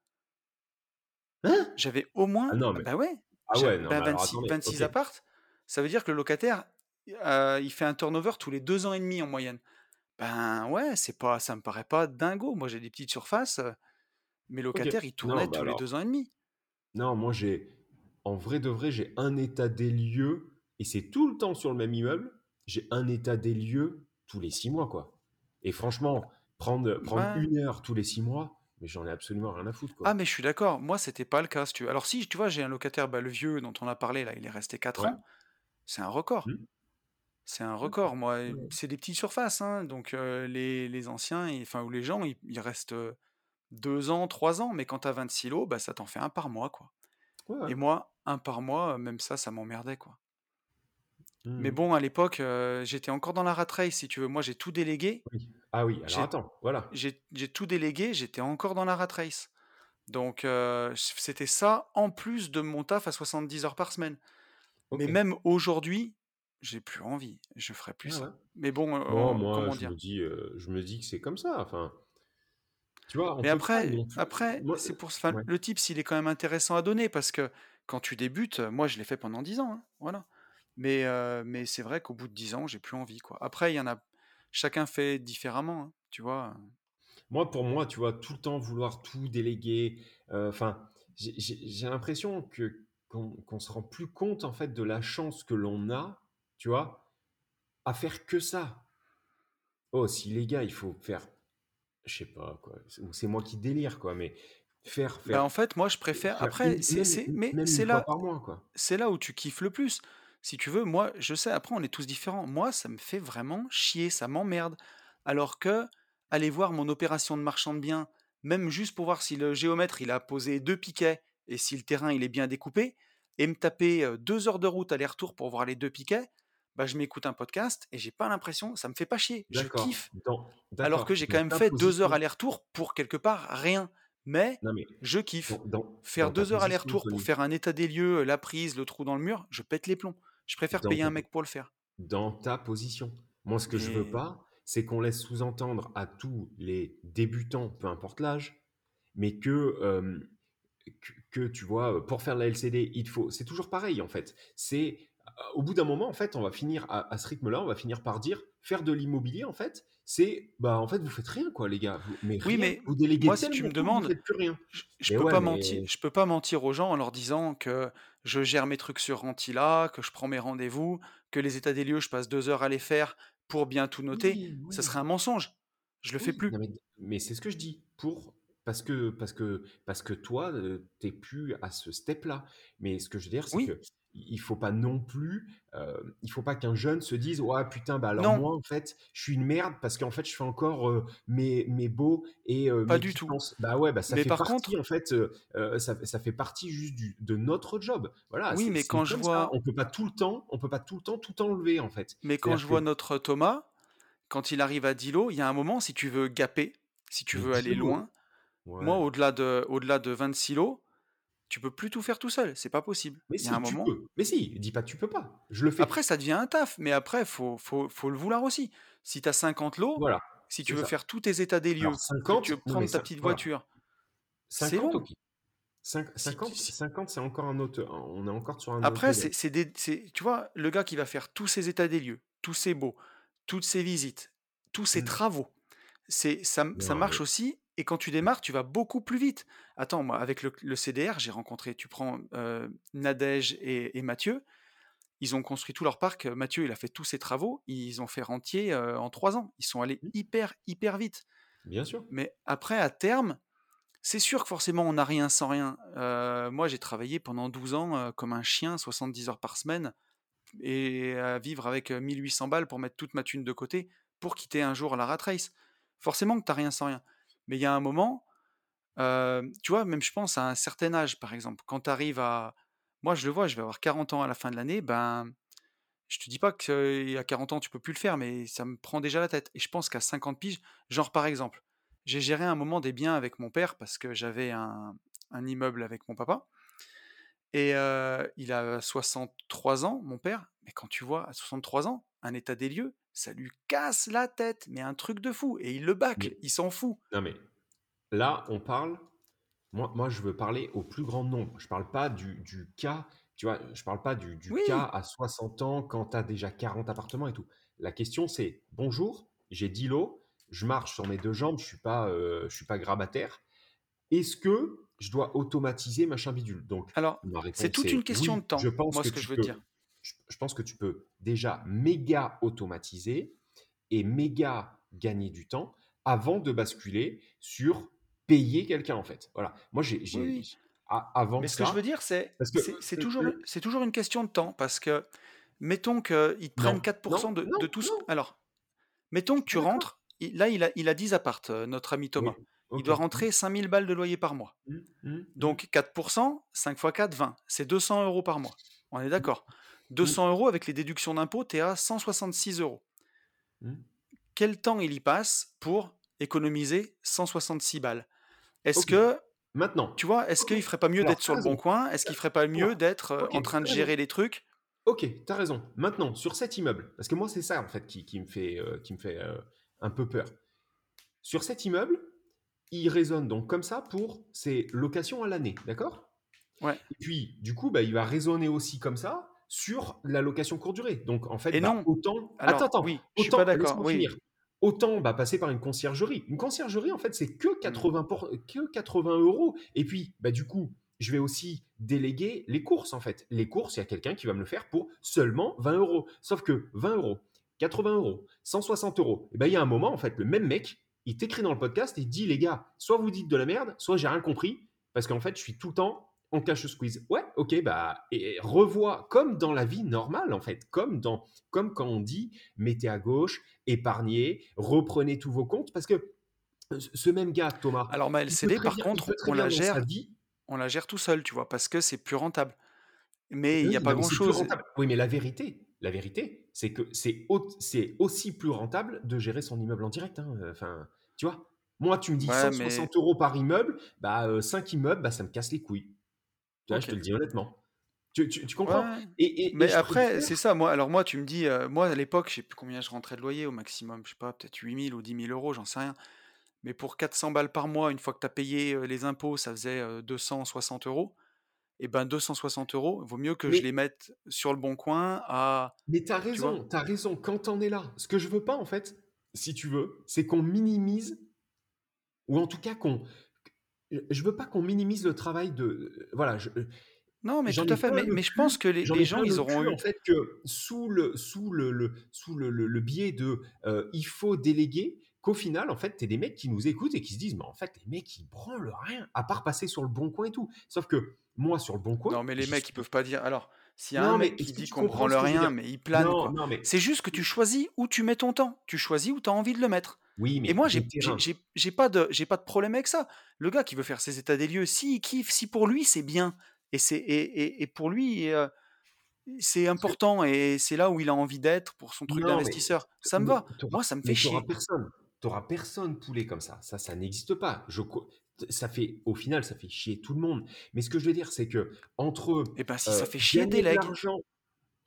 hein? J'avais au Ah moins non, mais bah, ouais, ah ouais, non, bah, mais alors 26- attendez, 26 OK. apparts, ça veut dire que le locataire, heu, il fait un turnover tous les 2 ans et demi en moyenne. Ben, ouais, c'est pas ça me paraît pas dingo. Moi, j'ai des petites surfaces, heu, mes locataires, ils Non, tournaient bah, tous les 2 ans et demi. non, moi, j'ai en vrai de vrai, j'ai un état des lieux et c'est tout le temps sur le même immeuble. J'ai un état des lieux tous les 6 mois, quoi et franchement, prendre prendre Ouais. 1 heure tous les 6 mois, mais j'en ai absolument rien à foutre, Ah, mais je suis d'accord. Moi, c'était pas le cas, si tu veux. Alors si, tu vois, j'ai un locataire, bah, le vieux dont on a parlé là, il est resté quatre Ouais. ans. C'est un record. Mmh. C'est un record. Moi, Ouais, c'est des petites surfaces, hein, donc heu, les les anciens, enfin, ou les gens, ils ils restent, heu, 2 ans, 3 ans, mais quand tu as 26 lots, bah, ça t'en fait un par mois, quoi Ouais, et moi, un par mois, même ça, ça m'emmerdait, quoi. Mais Mmh bon, à l'époque, j'étais encore dans la rat race, si tu veux. Moi, j'ai tout délégué. Oui. Ah oui, alors J'ai attends, voilà. j'ai tout délégué, j'étais encore dans la rat race. Donc c'était ça, en plus de mon taf à 70 heures par semaine. Mais même aujourd'hui, j'ai plus envie, je ferai plus ouais. ça. Mais bon, Non, moi, comment je dire? me dis, je me dis que c'est comme ça, enfin, tu vois? On Mais pas après après, moi, c'est pour enfin, ouais. le tips, il est quand même intéressant à donner parce que quand tu débutes, moi, je l'ai fait pendant 10 ans, hein, voilà. Mais heu, mais c'est vrai qu'au bout de 10 ans, j'ai plus envie, quoi. Après, il y en a chacun fait différemment, hein, tu vois? Moi, pour moi, tu vois, tout le temps vouloir tout déléguer, heu, enfin, j'ai l'impression que qu'on qu'on se rend plus compte, en fait, de la chance que l'on a, tu vois? À faire que ça. Oh, si les gars, il faut faire je sais pas quoi, c'est ou c'est moi qui délire quoi, mais faire Bah, faire en fait, moi, je préfère faire après, c'est mais c'est 1 fois là c'est là où tu kiffes le plus. Si tu veux, moi, je sais, après, on est tous différents. Moi, ça me fait vraiment chier, ça m'emmerde. Alors que aller voir mon opération de marchand de biens, même juste pour voir si le géomètre, il a posé 2 piquets et si le terrain, il est bien découpé et me taper, heu, 2 heures de route aller-retour pour voir les 2 piquets, bah, je m'écoute un podcast et j'ai pas l'impression ça me fait pas chier, je kiffe. Alors que j'ai quand même fait 2 heures aller-retour pour quelque part rien. Mais non mais je kiffe. dans dans Faire dans 2 heures aller-retour pour faire un état des lieux, la prise, le trou dans le mur, je pète les plombs. Je préfère payer ta un mec pour le faire. dans ta position. Moi, ce que je veux Mais pas, c'est qu'on laisse sous-entendre à tous les débutants, peu importe l'âge, mais que, que que tu vois, pour faire la LCD, il faut c'est toujours pareil en fait. C'est au bout d'un moment, en fait, on va finir à, à ce rythme-là, on va finir par dire faire de l'immobilier, en fait, c'est bah en fait vous faites rien quoi les gars, vous- mais Oui, rien, mais vous déléguez moi, si tu me demandes, plus rien. je, je peux ouais, pas mentir, je peux pas mentir aux gens en leur disant que je gère mes trucs sur Rentila, que je prends mes rendez-vous, que les états des lieux, je passe deux heures à les faire pour bien tout noter. oui, Ça oui. serait un mensonge. Je le fais plus. non mais, mais c'est ce que je dis. Pour, parce que, parce que, parce que toi, euh, t'es plus à ce step-là. Mais ce que je veux dire, c'est Oui, que il faut pas non plus, euh, il faut pas qu'un jeune se dise, ouais, putain, bah alors non, moi, en fait, je suis une merde parce qu'en fait, je fais encore euh, mes, mes beaux et euh, pas mes du tout. Bah ouais, bah ça Mais fait par partie, contre, en fait, ça, ça fait partie juste du, de notre job. Voilà, oui, mais quand je ça. vois, On peut pas tout le temps, on peut pas tout le temps tout enlever, en fait. mais quand je que, vois notre Thomas, quand il arrive à 10 lots, il y a un moment, si tu veux gaper, si tu mais veux aller loin, moi, au-delà de, au-delà de 26 lots, tu peux plus tout faire tout seul. C'est pas possible. Mais Il y a un si, tu moment. peux. Mais si, dis pas que tu peux pas. Je le fais. Après, ça devient un taf, mais après, faut, faut, faut le vouloir aussi. Si tu as 50 lots, Voilà, si tu veux ça. faire tous tes états des Alors lieux, tu 50, veux prendre ta petite voilà. voiture, c'est 50, long. ok. Cinq- Si, 50, si- 50, c'est encore un autre. On est encore sur un Après, c'est, des, tu vois, le gars qui va faire tous ses états des lieux, tous ses baux, toutes ses visites, tous ses Hmm. travaux, c'est, ça, marche aussi. Et quand tu démarres, tu vas beaucoup plus vite. Attends, moi, avec le, le CDR, j'ai rencontré, tu prends euh, Nadège et, et Mathieu, ils ont construit tout leur parc. Mathieu, il a fait tous ses travaux. Ils ont fait rentier euh, en trois ans. Ils sont allés Hmm, hyper, hyper vite. bien sûr. Mais après, à terme, c'est sûr que forcément, on n'a rien sans rien. Euh, moi, j'ai travaillé pendant 12 ans euh, comme un chien, 70 heures par semaine, et à vivre avec euh, 1800 balles pour mettre toute ma thune de côté pour quitter un jour la rat race. Forcément que tu n'as rien sans rien. Mais il y a un moment, euh, tu vois, même je pense à un certain âge, par exemple, quand tu arrives à... Moi, je le vois, je vais avoir 40 ans à la fin de l'année, ben, je te dis pas qu'à 40 ans, tu peux plus le faire, mais ça me prend déjà la tête. Et je pense qu'à 50 piges, genre par exemple, j'ai géré un moment des biens avec mon père parce que j'avais un immeuble avec mon papa. Et euh, il a 63 ans, mon père. Mais quand tu vois à 63 ans, un état des lieux, ça lui casse la tête. Mais un truc de fou. Et il le bâcle, Mais il s'en fout. non, mais là, on parle. Moi, moi, je veux parler au plus grand nombre. Je parle pas du, du cas. Tu vois, je parle pas du, du cas à 60 ans quand tu as déjà 40 appartements et tout. La question, c'est bonjour, j'ai 10 lots, je marche sur mes deux jambes, je suis pas, euh, je suis pas grabataire. Est-ce que je dois automatiser machin bidule? Donc, alors, c'est toute une est question de oui, je temps, pense moi, que ce que je veux peux, dire. je, je pense que tu peux déjà méga automatiser et méga gagner du temps avant de basculer sur payer quelqu'un, en fait. Voilà. Moi, j'ai, Oui, avant Mais ce que je veux dire, c'est c'est toujours, le- c'est toujours une question de temps. Parce que, mettons qu'ils te prennent non, 4% non, de, non, de tout ce... Alors, mettons que tu rentres, il- là, il a, il a 10 appartes, euh, notre ami Oui, Il doit rentrer 5000 balles de loyer par mois. Hum, hum, Donc 4%, 5 x 4, 20. C'est 200 euros par mois. On est hum, d'accord. hum, 200 euros avec les déductions d'impôts, tu es à 166 euros. Quel temps il y passe pour économiser 166 balles? Est-ce que, Maintenant, tu vois, est-ce ok. qu'il ferait pas mieux d'être sur le bon coin? Est-ce qu'il ferait pas mieux d'être euh, en train de gérer les trucs? Ok, t'as raison. Maintenant, sur cet immeuble, parce que moi, c'est ça, en fait, qui, qui me fait, euh, qui me fait euh, un peu peur. Sur cet immeuble, il résonne donc comme ça pour ses locations à l'année, d'accord? Ouais. Et puis, du coup, bah, il va résonner aussi comme ça sur la location courte durée. Donc, en fait, Et bah, non. autant. Alors, attends, attends. oui, je suis pas Autant, d'accord. laisse-moi Oui. finir. Autant bah, passer par une conciergerie. Une conciergerie, en fait, c'est que Hmm. 80, pour- que 80 euros. Et puis, bah, du coup, je vais aussi déléguer les courses, en fait. Les courses, il y a quelqu'un qui va me le faire pour seulement 20 euros. Sauf que 20 euros, 80 euros, 160 euros, et ben, il y a un moment, en fait, le même mec, il t'écrit dans le podcast et il dit, les gars, soit vous dites de la merde, soit j'ai rien compris, parce qu'en fait, je suis tout le temps en cash squeeze. Ouais, ok, bah, et revois, comme dans la vie normale, en fait, comme, dans, comme quand on dit, mettez à gauche, épargnez, reprenez tous vos comptes, parce que euh, ce même gars, Thomas, Alors ma LCD, par bien, contre, on la gère, on la gère tout seul, tu vois, parce que c'est plus rentable. Mais il n'y a Oui, pas grand-chose. Oui, mais la vérité, la vérité, c'est que c'est au- c'est aussi plus rentable de gérer son immeuble en direct. hein. Enfin, tu vois, moi, tu me dis Ouais, mais 160 euros par immeuble, bah, 5 immeubles, bah, ça me casse les couilles. Tu vois, je te le dis honnêtement. Tu, tu- tu comprends? Ouais. et, et- et Mais après, c'est ça, moi, alors moi, tu me dis, euh, moi, à l'époque, je sais plus combien je rentrais de loyer au maximum, je sais pas, peut-être 8000 ou 10 000 euros, j'en sais rien. Mais pour 400 balles par mois, une fois que tu as payé euh, les impôts, ça faisait euh, 260 euros. Et ben 260 euros, vaut mieux que je les mette sur le bon coin à mais tu as tu vois? raison, tu as raison, quand tu en es là. Ce que je veux pas, en fait, si tu veux, c'est qu'on minimise ou en tout cas qu'on je veux pas qu'on minimise le travail de voilà, je Non, mais tout à fait, mais je pense que les gens, ils auront cul, en eu fait, que sous le sous le le sous le le le biais de, heu, il faut déléguer, qu'au final, en fait, tu des mecs qui nous écoutent et qui se disent: «Mais en fait, les mecs, ils branlent rien, à part passer sur le bon coin et tout». Sauf que moi, sur le bon coin, non, mais les mecs, ils peuvent pas dire alors, s'il y a un non, mec qui dit qu'on branle rien, mais il plane, Non, quoi. non, mais C'est juste que tu choisis où tu mets ton temps. Tu choisis où tu as envie de le mettre. oui, Et mais moi, des j'ai pas de pas de problème avec ça. Le gars qui veut faire ses états des lieux, s'il kiffe, si pour lui c'est bien et c'est et et et pour lui, heu, c'est important et c'est là où il a envie d'être pour son truc d'investisseur, ça me va. Moi, ça me fait chier. personne. Tu auras personne poulet comme ça. Ça, ça n'existe pas. Je ça fait au final, ça fait chier tout le monde. Mais ce que je veux dire, c'est qu'entre, Et ben, si ça fait chier,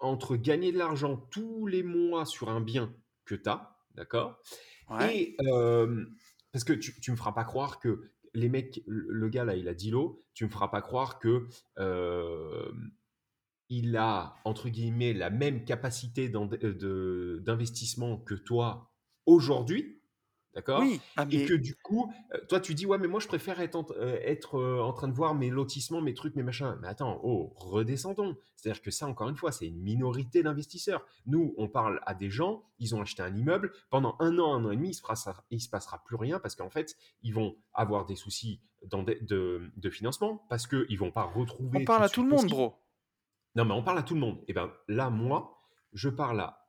entre gagner de l'argent tous les mois sur un bien que tu as, d'accord? Ouais. Et hem, parce que tu tu me feras pas croire que les mecs le gars là, il a 10 lots, tu me feras pas croire que, hem, il a entre guillemets «la même capacité de d'investissement que toi aujourd'hui», d'accord? Oui, ah Et que du coup, heu, toi tu dis: «Ouais, mais moi je préfère être en être, heu, en train de voir mes lotissements, mes trucs, mes machins». Mais attends, oh, redescendons. C'est-à-dire que ça, encore une fois, c'est une minorité d'investisseurs. Nous, on parle à des gens, ils ont acheté un immeuble, pendant un an, un an et demi, il se passera il se passera plus rien parce qu'en fait, ils vont avoir des soucis de de financement, parce qu'ils vont pas on retrouver tout parle à tout le monde, bro. Non, mais on parle à tout le monde. Et ben là, moi, je parle à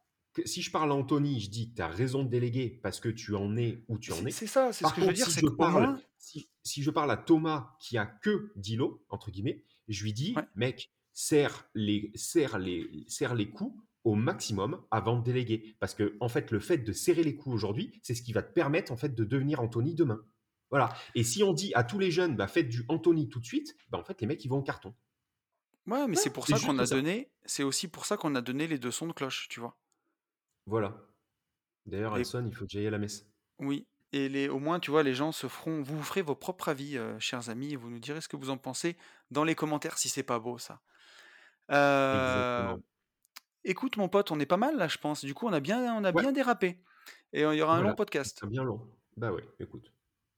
si je parle à Anthony, je dis: «Tu as raison de déléguer parce que tu en es où tu en es». c'est ça, c'est ce que je veux contre, dire, si je parle si si je parle à Thomas qui a que 10 lots, entre guillemets, je lui ouais. dis: «Mec, serre les serre les serre les coups au maximum avant de déléguer». Parce que en fait, le fait de serrer les coups aujourd'hui, c'est ce qui va te permettre, en fait, de devenir Anthony demain. Voilà. Et si on dit à tous les jeunes: «Bah, faites du Anthony tout de suite», bah, en fait, les mecs, ils vont au carton. Ouais, mais Ouais, c'est pour ça qu'on a ça. donné c'est aussi pour ça qu'on a donné les 2 sons de cloche, tu vois? Voilà. D'ailleurs, Et sonne, il faut que j'aille à la messe. oui et les au moins, tu vois, les gens se feront vous vous ferez vos propres avis, heu, chers amis et vous nous direz ce que vous en pensez dans les commentaires si c'est pas beau ça. Exactement. écoute mon pote, on est pas mal là, je pense. Du coup, on a bien on a Ouais, bien dérapé et il y aura un long voilà, podcast. bien long. Bah, ouais, écoute.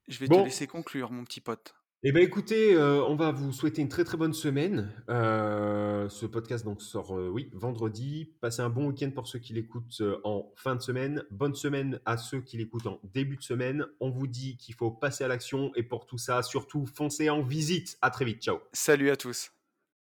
Je vais te Bon, laisser conclure, mon petit pote. Et ben écoutez, heu, on va vous souhaiter une très, très bonne semaine. Heu, ce podcast donc sort, heu, oui, vendredi. Passez un bon week-end pour ceux qui l'écoutent, en fin de semaine. Bonne semaine à ceux qui l'écoutent en début de semaine. On vous dit qu'il faut passer à l'action et pour tout ça, surtout, foncez en visite. À très vite. Ciao. Salut à tous.